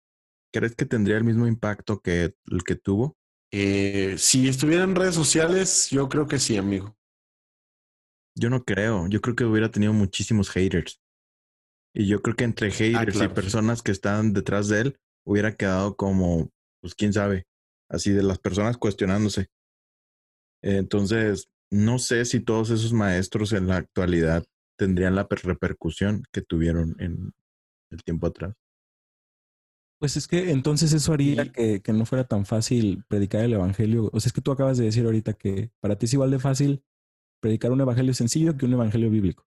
¿Crees que tendría el mismo impacto que el que tuvo? Eh, si estuviera en redes sociales, yo creo que sí, amigo. Yo no creo, yo creo que hubiera tenido muchísimos haters. Y yo creo que entre ah, haters y personas que están detrás de él, hubiera quedado como, pues quién sabe, así de las personas cuestionándose. Entonces, no sé si todos esos maestros en la actualidad tendrían la repercusión que tuvieron en el tiempo atrás. Pues es que entonces eso haría que, que, no fuera tan fácil predicar el Evangelio. O sea, es que tú acabas de decir ahorita que para ti es igual de fácil predicar un Evangelio sencillo que un Evangelio bíblico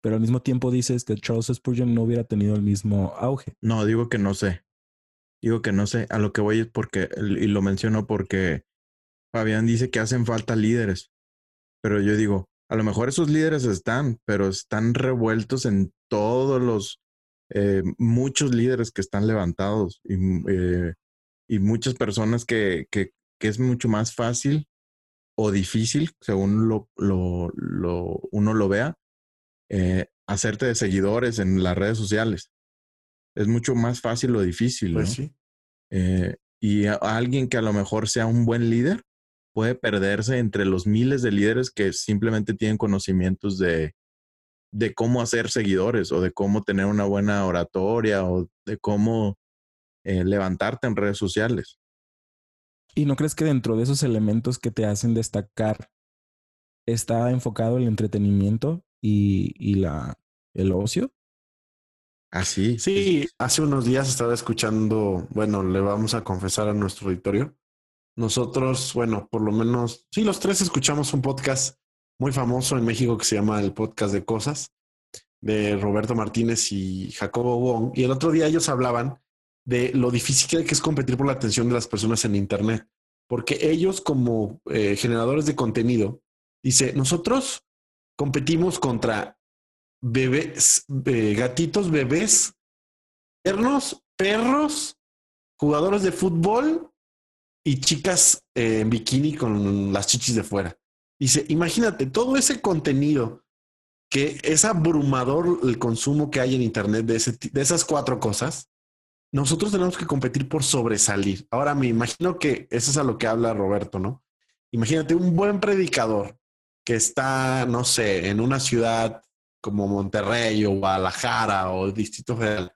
pero al mismo tiempo dices que Charles Spurgeon no hubiera tenido el mismo auge. No, digo que no sé. Digo que no sé. A lo que voy es porque, y lo menciono porque Fabián dice que hacen falta líderes. Pero yo digo, a lo mejor esos líderes están, pero están revueltos en todos los, eh, muchos líderes que están levantados y, eh, y muchas personas que, que, que, es mucho más fácil o difícil, según lo, lo, lo, uno lo vea, eh, hacerte de seguidores en las redes sociales. Es mucho más fácil o difícil. Pues sí. Eh, y alguien que a lo mejor sea un buen líder puede perderse entre los miles de líderes que simplemente tienen conocimientos de, de cómo hacer seguidores o de cómo tener una buena oratoria o de cómo eh, levantarte en redes sociales. ¿Y no crees que dentro de esos elementos que te hacen destacar está enfocado el entretenimiento y, y la, el ocio. Así. Ah, sí, hace unos días estaba escuchando, bueno, le vamos a confesar a nuestro auditorio. Nosotros, bueno, por lo menos, sí, los tres escuchamos un podcast muy famoso en México que se llama el podcast de cosas de Roberto Martínez y Jacobo Wong. Y el otro día ellos hablaban de lo difícil que es competir por la atención de las personas en Internet. Porque ellos como eh, generadores de contenido, dice, nosotros competimos contra bebés, eh, gatitos bebés, perros, perros, jugadores de fútbol y chicas eh, en bikini con las chichis de fuera. Dice, imagínate todo ese contenido que es abrumador el consumo que hay en Internet de, ese, de esas cuatro cosas. Nosotros tenemos que competir por sobresalir. Ahora me imagino que eso es a lo que habla Roberto, ¿no? Imagínate un buen predicador que está, no sé, en una ciudad como Monterrey o Guadalajara o el Distrito Federal,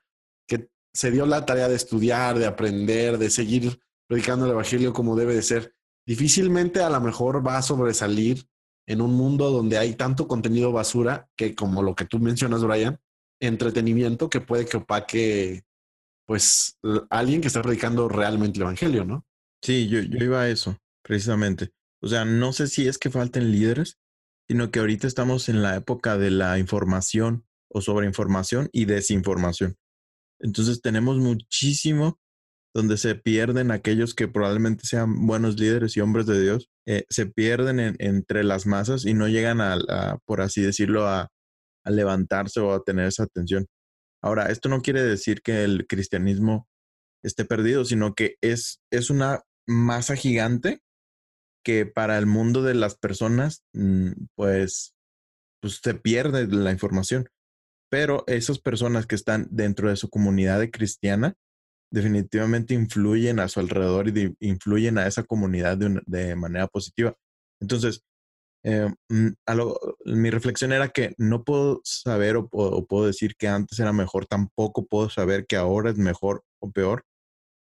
que se dio la tarea de estudiar, de aprender, de seguir predicando el Evangelio como debe de ser, difícilmente a lo mejor va a sobresalir en un mundo donde hay tanto contenido basura que, como lo que tú mencionas, Brian, entretenimiento que puede que opaque, pues, alguien que está predicando realmente el Evangelio, ¿no? Sí, yo, iba a eso, precisamente. O sea, no sé si es que falten líderes, sino que ahorita estamos en la época de la información o sobreinformación y desinformación. Entonces tenemos muchísimo donde se pierden aquellos que probablemente sean buenos líderes y hombres de Dios, eh, se pierden entre las masas y no llegan a, por así decirlo, a, levantarse o a tener esa atención. Ahora, esto no quiere decir que el cristianismo esté perdido, sino que es, es una masa gigante que para el mundo de las personas, mm, pues, pues se pierde la información. Pero esas personas que están dentro de su comunidad de cristiana, definitivamente influyen a su alrededor y influyen a esa comunidad de, manera positiva. Entonces, eh, mm, mi reflexión era que no puedo saber o, puedo decir que antes era mejor, tampoco puedo saber que ahora es mejor o peor,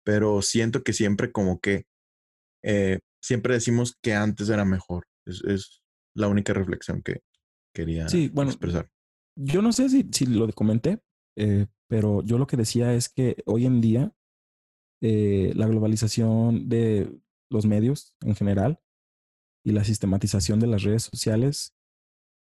pero siento que siempre como que eh, siempre decimos que antes era mejor. Es, la única reflexión que quería sí, bueno, expresar. Yo no sé si, si lo comenté, eh, pero yo lo que decía es que hoy en día eh, la globalización de los medios en general y la sistematización de las redes sociales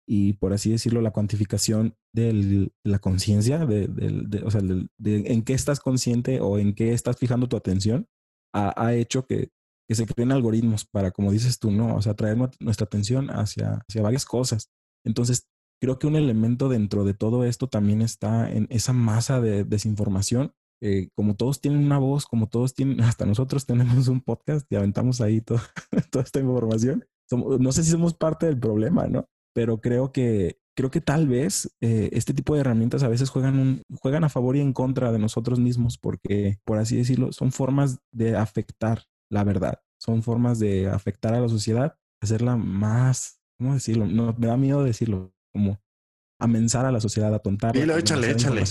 y por así decirlo la cuantificación de la conciencia, de, o sea, de, en qué estás consciente o en qué estás fijando tu atención, ha, ha hecho que que se creen algoritmos para, como dices tú, ¿no? O sea, traer nuestra atención hacia, hacia varias cosas. Entonces, creo que un elemento dentro de todo esto también está en esa masa de desinformación. Como todos tienen una voz, como todos tienen, hasta nosotros tenemos un podcast y aventamos ahí toda esta información. no sé si somos parte del problema, ¿no? Pero creo que, creo que tal vez eh, este tipo de herramientas a veces juegan, un, juegan a favor y en contra de nosotros mismos porque, por así decirlo, son formas de afectar la verdad. Son formas de afectar a la sociedad, hacerla más, ¿cómo decirlo? No, me da miedo decirlo, como amensar a la sociedad, atontar. Dilo, échale, échale.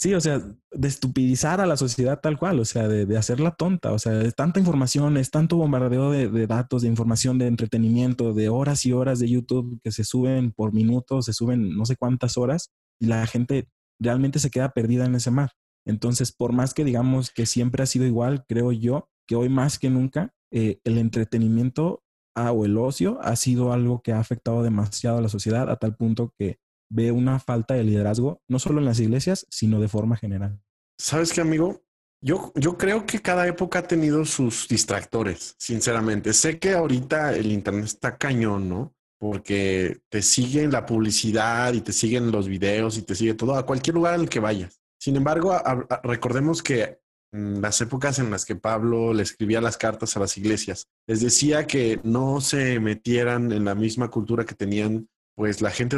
Sí, o sea, de estupidizar a la sociedad tal cual, o sea, de, hacerla tonta, o sea, es tanta información, es tanto bombardeo de, de, datos, de información, de entretenimiento, de horas y horas de YouTube que se suben por minutos, se suben no sé cuántas horas y la gente realmente se queda perdida en ese mar. Entonces, por más que digamos que siempre ha sido igual, creo yo que hoy más que nunca eh, el entretenimiento o el ocio ha sido algo que ha afectado demasiado a la sociedad a tal punto que ve una falta de liderazgo, no solo en las iglesias, sino de forma general. ¿Sabes qué, amigo? Yo, yo creo que cada época ha tenido sus distractores, sinceramente. Sé que ahorita el Internet está cañón, ¿no? Porque te siguen la publicidad y te siguen los videos y te sigue todo a cualquier lugar al que vayas. Sin embargo, recordemos que las épocas en las que Pablo le escribía las cartas a las iglesias. Les decía que no se metieran en la misma cultura que tenían pues la gente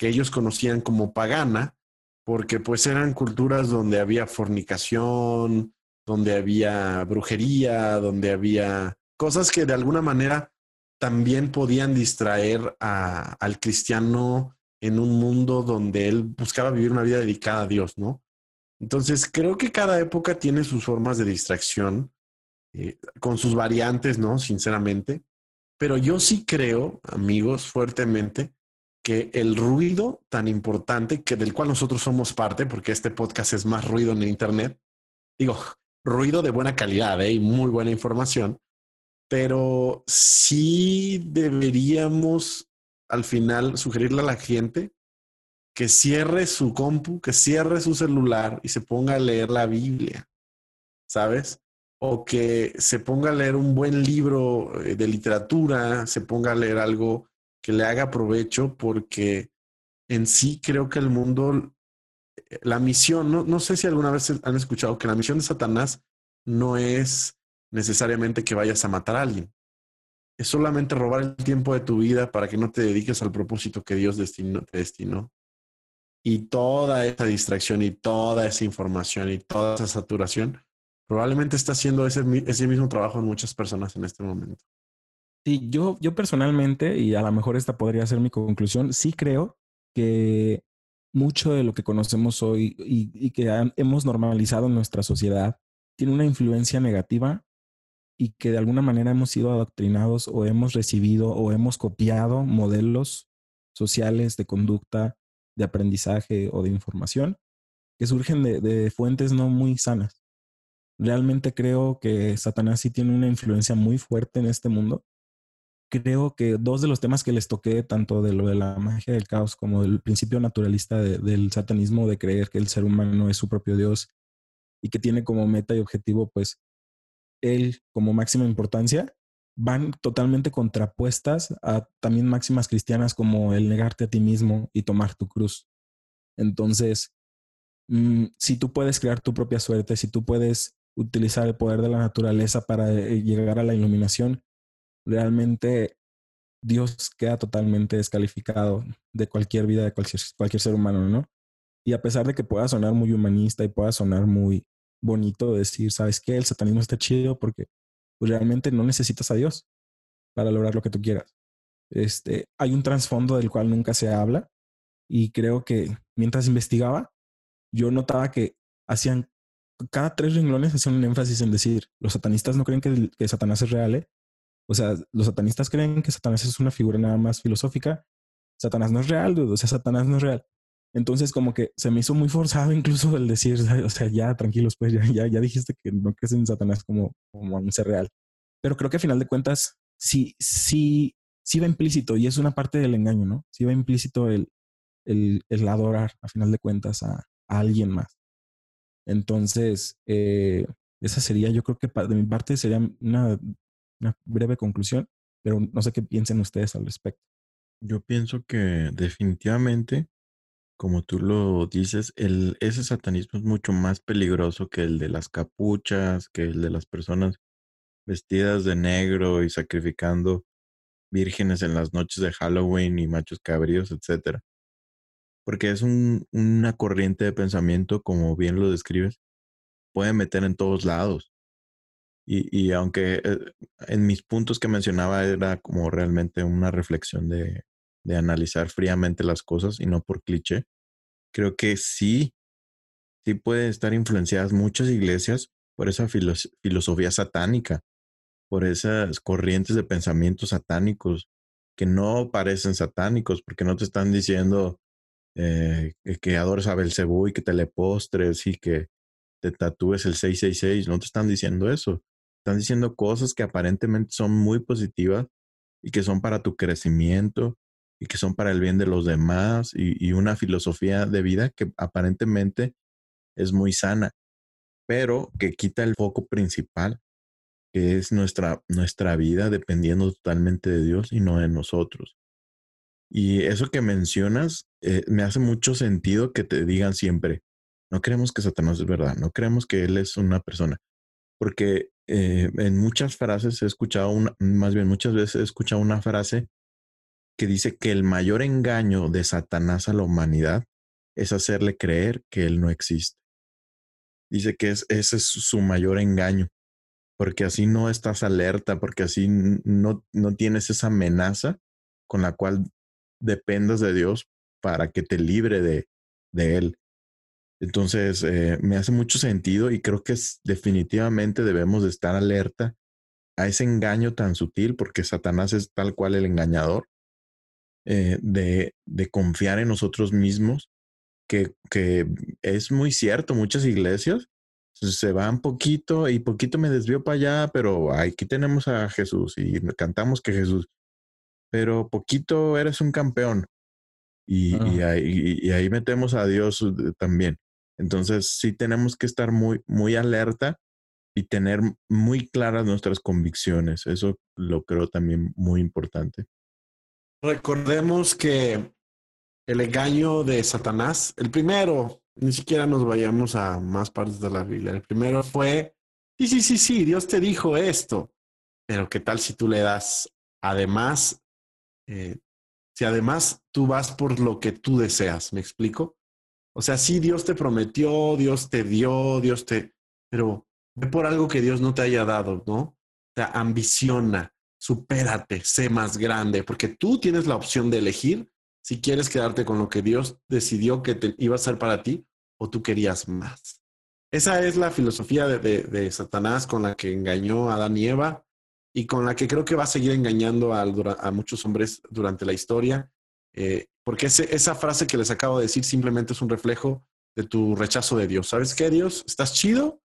que ellos conocían como pagana, porque pues eran culturas donde había fornicación, donde había brujería, donde había cosas que de alguna manera también podían distraer al cristiano en un mundo donde él buscaba vivir una vida dedicada a Dios, ¿no? Entonces, creo que cada época tiene sus formas de distracción, eh, con sus variantes, ¿no? Sinceramente. Pero yo sí creo, amigos, fuertemente, que el ruido tan importante, que del cual nosotros somos parte, porque este podcast es más ruido en Internet, digo, ruido de buena calidad ¿eh? y muy buena información, pero sí deberíamos al final sugerirle a la gente que cierre su compu, que cierre su celular y se ponga a leer la Biblia, ¿sabes? O que se ponga a leer un buen libro eh, de literatura, se ponga a leer algo que le haga provecho, porque en sí creo que el mundo, eh, la misión, no, no sé si alguna vez han escuchado que la misión de Satanás no es necesariamente que vayas a matar a alguien. Es solamente robar el tiempo de tu vida para que no te dediques al propósito que Dios destinó, te destinó. Y toda esa distracción y toda esa información y toda esa saturación probablemente está haciendo ese, ese mismo trabajo en muchas personas en este momento. Sí, yo, yo personalmente, y a lo mejor esta podría ser mi conclusión, sí creo que mucho de lo que conocemos hoy y, que hemos normalizado en nuestra sociedad tiene una influencia negativa y que de alguna manera hemos sido adoctrinados o hemos recibido o hemos copiado modelos sociales de conducta, de aprendizaje o de información que surgen de, de fuentes no muy sanas. Realmente creo que Satanás sí tiene una influencia muy fuerte en este mundo creo que dos de los temas que les toqué, tanto de lo de la magia del caos como del principio naturalista del satanismo, de creer que el ser humano es su propio Dios y que tiene como meta y objetivo, pues, él como máxima importancia, van totalmente contrapuestas a también máximas cristianas como el negarte a ti mismo y tomar tu cruz. Entonces, mm, si tú puedes crear tu propia suerte, si tú puedes utilizar el poder de la naturaleza para eh, llegar a la iluminación, realmente Dios queda totalmente descalificado de cualquier vida de cualquier, cualquier ser humano, ¿no? Y a pesar de que pueda sonar muy humanista y pueda sonar muy bonito decir, ¿sabes qué? El satanismo está chido porque pues, realmente no necesitas a Dios para lograr lo que tú quieras. Este, hay un trasfondo del cual nunca se habla y creo que mientras investigaba, yo notaba que hacían, cada tres renglones hacían un énfasis en decir, los satanistas no creen que, Satanás es real, ¿eh? O sea, los satanistas creen que Satanás es una figura nada más filosófica. Satanás no es real, dude. o sea, Satanás no es real. Entonces, como que se me hizo muy forzado incluso el decir, o sea, ya tranquilos, pues ya, ya, ya dijiste que no crees en Satanás como, como un ser real. Pero creo que a final de cuentas, sí, sí, sí va implícito y es una parte del engaño, ¿no? Sí va implícito el, el, el adorar, a final de cuentas, a, alguien más. Entonces, eh, esa sería, yo creo que de mi parte sería una una breve conclusión, pero no sé qué piensen ustedes al respecto. Yo pienso que definitivamente, como tú lo dices, el, ese satanismo es mucho más peligroso que el de las capuchas, que el de las personas vestidas de negro y sacrificando vírgenes en las noches de Halloween y machos cabríos, etc. Porque es un, una corriente de pensamiento, como bien lo describes, puede meter en todos lados. Y, aunque eh, en mis puntos que mencionaba era como realmente una reflexión de, analizar fríamente las cosas y no por cliché, creo que sí, sí pueden estar influenciadas muchas iglesias por esa filosofía satánica, por esas corrientes de pensamientos satánicos que no parecen satánicos, porque no te están diciendo eh, que adores a Belcebú y que te le postres y que te tatúes el 666, no te están diciendo eso. Están diciendo cosas que aparentemente son muy positivas y que son para tu crecimiento y que son para el bien de los demás y, una filosofía de vida que aparentemente es muy sana, pero que quita el foco principal, que es nuestra, nuestra vida dependiendo totalmente de Dios y no de nosotros. Y eso que mencionas eh, me hace mucho sentido que te digan siempre, no creemos que Satanás es verdad, no creemos que Él es una persona, porque eh, en muchas frases he escuchado, una, más bien muchas veces he escuchado una frase que dice que el mayor engaño de Satanás a la humanidad es hacerle creer que él no existe. Dice que es, ese es su mayor engaño, porque así no estás alerta, porque así no, no tienes esa amenaza con la cual dependas de Dios para que te libre de, de él. Entonces, eh, me hace mucho sentido y creo que definitivamente debemos de estar alerta a ese engaño tan sutil, porque Satanás es tal cual el engañador, eh, de, de, confiar en nosotros mismos, que, que es muy cierto, muchas iglesias se van poquito y poquito me desvío para allá, pero aquí tenemos a Jesús y cantamos que Jesús, pero poquito eres un campeón. Y, y, ahí, y, ahí, metemos a Dios eh, también. Entonces sí tenemos que estar muy, muy alerta y tener muy claras nuestras convicciones. Eso lo creo también muy importante. Recordemos que el engaño de Satanás. El primero, ni siquiera nos vayamos a más partes de la Biblia. El primero fue, sí, sí, sí, sí, Dios te dijo esto. Pero ¿qué tal si tú le das, además, eh, si además tú vas por lo que tú deseas? ¿Me explico? O sea, sí, Dios te prometió, Dios te dio, Dios te... Pero ve por algo que Dios no te haya dado, ¿no? O sea, ambiciona, supérate, sé más grande, porque tú tienes la opción de elegir si quieres quedarte con lo que Dios decidió que te iba a ser para ti o tú querías más. Esa es la filosofía de, Satanás con la que engañó a Adán y Eva y con la que creo que va a seguir engañando a, a muchos hombres durante la historia, eh, porque esa frase que les acabo de decir simplemente es un reflejo de tu rechazo de Dios. ¿Sabes qué, Dios? Estás chido,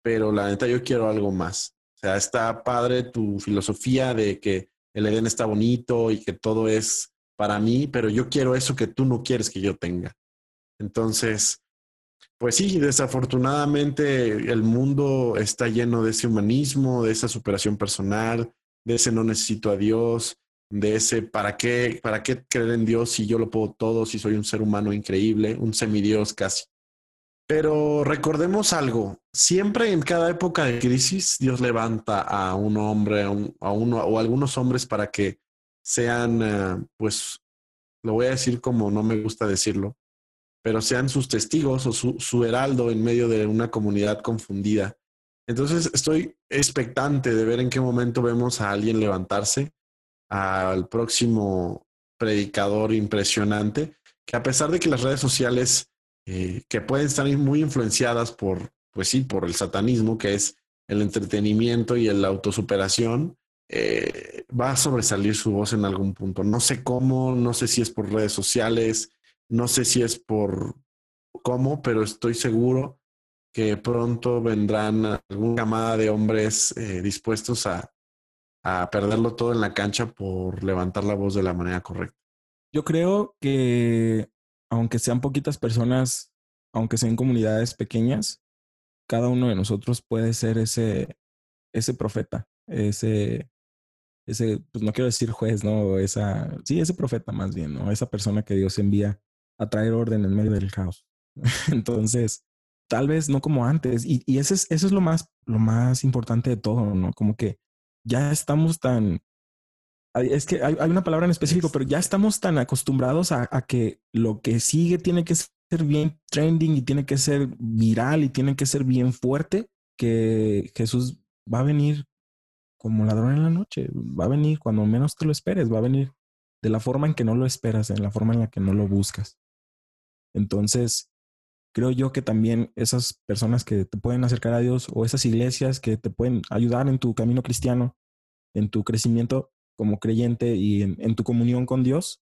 pero la neta yo quiero algo más. O sea, está padre tu filosofía de que el Edén está bonito y que todo es para mí, pero yo quiero eso que tú no quieres que yo tenga. Entonces, pues sí, desafortunadamente el mundo está lleno de ese humanismo, de esa superación personal, de ese no necesito a Dios, de ese para qué, para qué creer en Dios si yo lo puedo todo, si soy un ser humano increíble, un semidios casi. Pero recordemos algo, siempre en cada época de crisis Dios levanta a un hombre, a, uno o algunos hombres para que sean, eh, pues, lo voy a decir como no me gusta decirlo, pero sean sus testigos o su, su heraldo en medio de una comunidad confundida. Entonces estoy expectante de ver en qué momento vemos a alguien levantarse, al próximo predicador impresionante, que a pesar de que las redes sociales eh, que pueden estar muy influenciadas por, pues sí, por el satanismo, que es el entretenimiento y la autosuperación, eh, va a sobresalir su voz en algún punto. No sé cómo, no sé si es por redes sociales, no sé si es por cómo, pero estoy seguro que pronto vendrán alguna camada de hombres eh, dispuestos a, a perderlo todo en la cancha por levantar la voz de la manera correcta. Yo creo que aunque sean poquitas personas, aunque sean comunidades pequeñas, cada uno de nosotros puede ser ese, ese profeta, ese, ese, pues no quiero decir juez, ¿no? Esa, sí, ese profeta más bien, ¿no? Esa persona que Dios envía a traer orden en medio del caos. Entonces, tal vez no como antes. Y, y eso, es, eso es lo más, lo más importante de todo, ¿no? Como que ya estamos tan es que hay, una palabra en específico, pero ya estamos tan acostumbrados a, que lo que sigue tiene que ser bien trending y tiene que ser viral y tiene que ser bien fuerte, que Jesús va a venir como ladrón en la noche, va a venir cuando menos te lo esperes, va a venir de la forma en que no lo esperas, en la forma en la que no lo buscas. Entonces, creo yo que también esas personas que te pueden acercar a Dios o esas iglesias que te pueden ayudar en tu camino cristiano, en tu crecimiento, como creyente y en, tu comunión con Dios,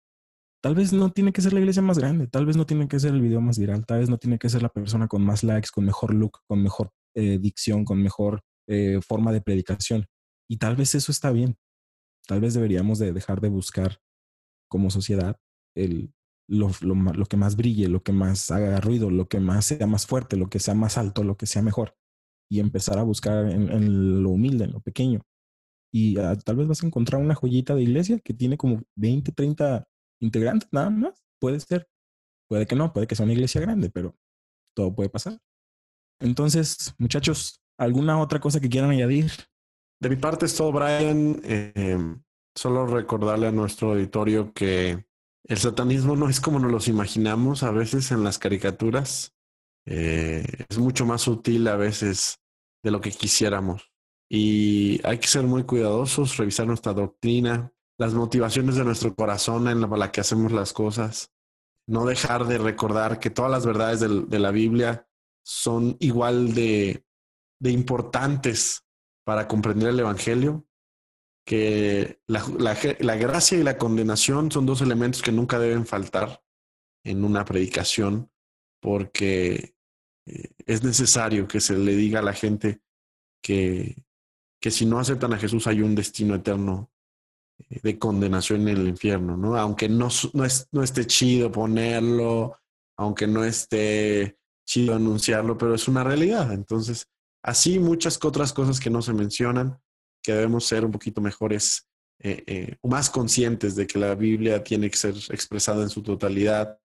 tal vez no tiene que ser la iglesia más grande, tal vez no tiene que ser el video más viral, tal vez no tiene que ser la persona con más likes, con mejor look, con mejor eh, dicción, con mejor eh, forma de predicación. Y tal vez eso está bien. Tal vez deberíamos de dejar de buscar como sociedad el, lo, lo, que más brille, lo que más haga ruido, lo que más sea más fuerte, lo que sea más alto, lo que sea mejor. Y empezar a buscar en lo humilde, en lo pequeño, y ah, tal vez vas a encontrar una joyita de iglesia que tiene como 20, 30 integrantes nada más. Puede ser. Puede que no, puede que sea una iglesia grande, pero todo puede pasar. Entonces, muchachos, ¿alguna otra cosa que quieran añadir? De mi parte es todo, Brian. Em, solo recordarle a nuestro auditorio que el satanismo no es como nos los imaginamos a veces en las caricaturas. Eh, es mucho más sutil a veces de lo que quisiéramos. Y hay que ser muy cuidadosos, revisar nuestra doctrina, las motivaciones de nuestro corazón en la, que hacemos las cosas, no dejar de recordar que todas las verdades de, la Biblia son igual de, de, importantes para comprender el Evangelio, que la, la gracia y la condenación son dos elementos que nunca deben faltar en una predicación, porque eh, es necesario que se le diga a la gente que que si no aceptan a Jesús hay un destino eterno eh, de condenación en el infierno, ¿no? Aunque no, no, es, no esté chido ponerlo, aunque no esté chido anunciarlo, pero es una realidad. Entonces, así muchas otras cosas que no se mencionan, que debemos ser un poquito mejores eh, eh, o más conscientes de que la Biblia tiene que ser expresada en su totalidad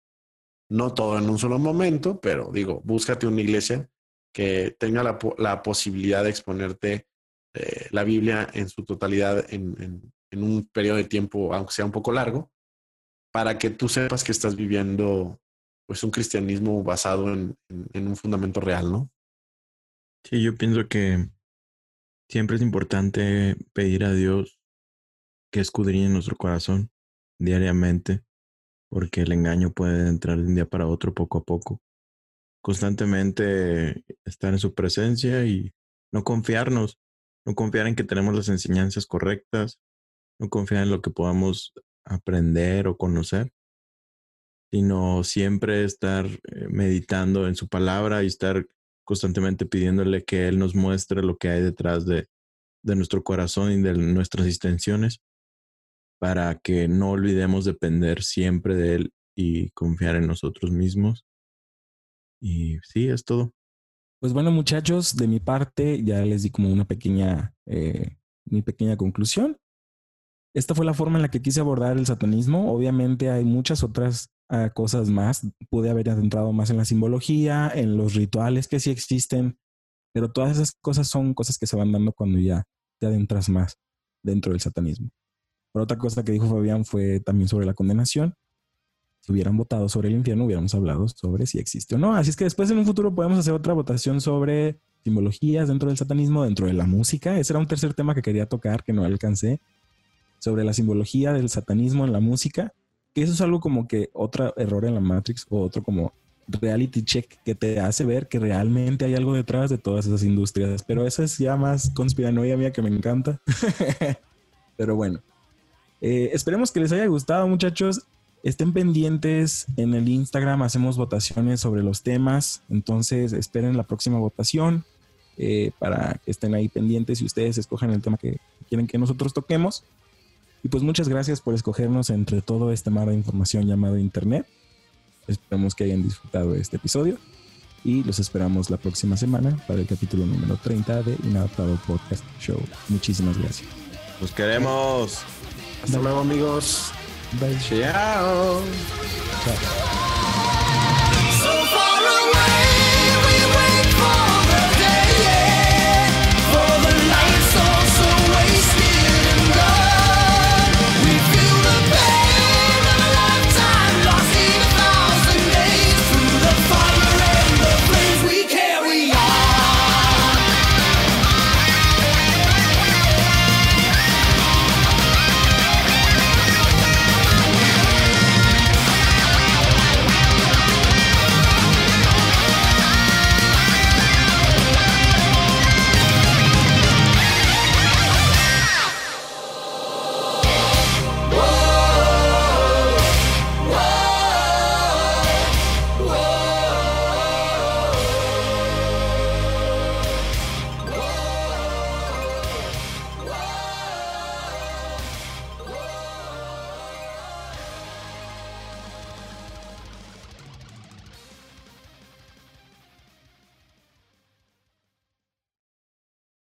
No todo en un solo momento, pero digo, búscate una iglesia que tenga la, posibilidad de exponerte eh, la Biblia en su totalidad en, un periodo de tiempo, aunque sea un poco largo, para que tú sepas que estás viviendo pues un cristianismo basado en un fundamento real, ¿no? Sí, yo pienso que siempre es importante pedir a Dios que escudriñe nuestro corazón diariamente, porque el engaño puede entrar de un día para otro poco a poco. Constantemente estar en su presencia y no confiarnos, no confiar en que tenemos las enseñanzas correctas, no confiar en lo que podamos aprender o conocer, sino siempre estar eh, meditando en su palabra y estar constantemente pidiéndole que Él nos muestre lo que hay detrás de, de nuestro corazón y de nuestras intenciones para que no olvidemos depender siempre de Él y confiar en nosotros mismos. Y sí, es todo. Pues bueno, muchachos, de mi parte ya les di como una pequeña, eh, mi pequeña conclusión. Esta fue la forma en la que quise abordar el satanismo. Obviamente hay muchas otras ah, cosas más. Pude haber adentrado más en la simbología, en los rituales que sí existen, pero todas esas cosas son cosas que se van dando cuando ya te adentras más dentro del satanismo. Por otra cosa que dijo Fabián fue también sobre la condenación si hubieran votado sobre el infierno, hubiéramos hablado sobre si existe o no. Así es que después en un futuro podemos hacer otra votación sobre simbologías dentro del satanismo, dentro de la música. Ese era un tercer tema que quería tocar, que no alcancé, sobre la simbología del satanismo en la música. Que eso es algo como que otro error en la Matrix o otro como reality check que te hace ver que realmente hay algo detrás de todas esas industrias. Pero eso es ya más conspiranoia mía que me encanta. Pero bueno, eh, esperemos que les haya gustado, muchachos. Estén pendientes en el Instagram, hacemos votaciones sobre los temas, entonces esperen la próxima votación eh, para que estén ahí pendientes y ustedes escojan el tema que quieren que nosotros toquemos. Y pues muchas gracias por escogernos entre todo este mar de información llamado Internet. Esperamos que hayan disfrutado este episodio y los esperamos la próxima semana para el capítulo número 30 de Inadaptado Podcast Show. Muchísimas gracias. Los queremos. Hasta luego amigos. Bye. Ciao. Chao.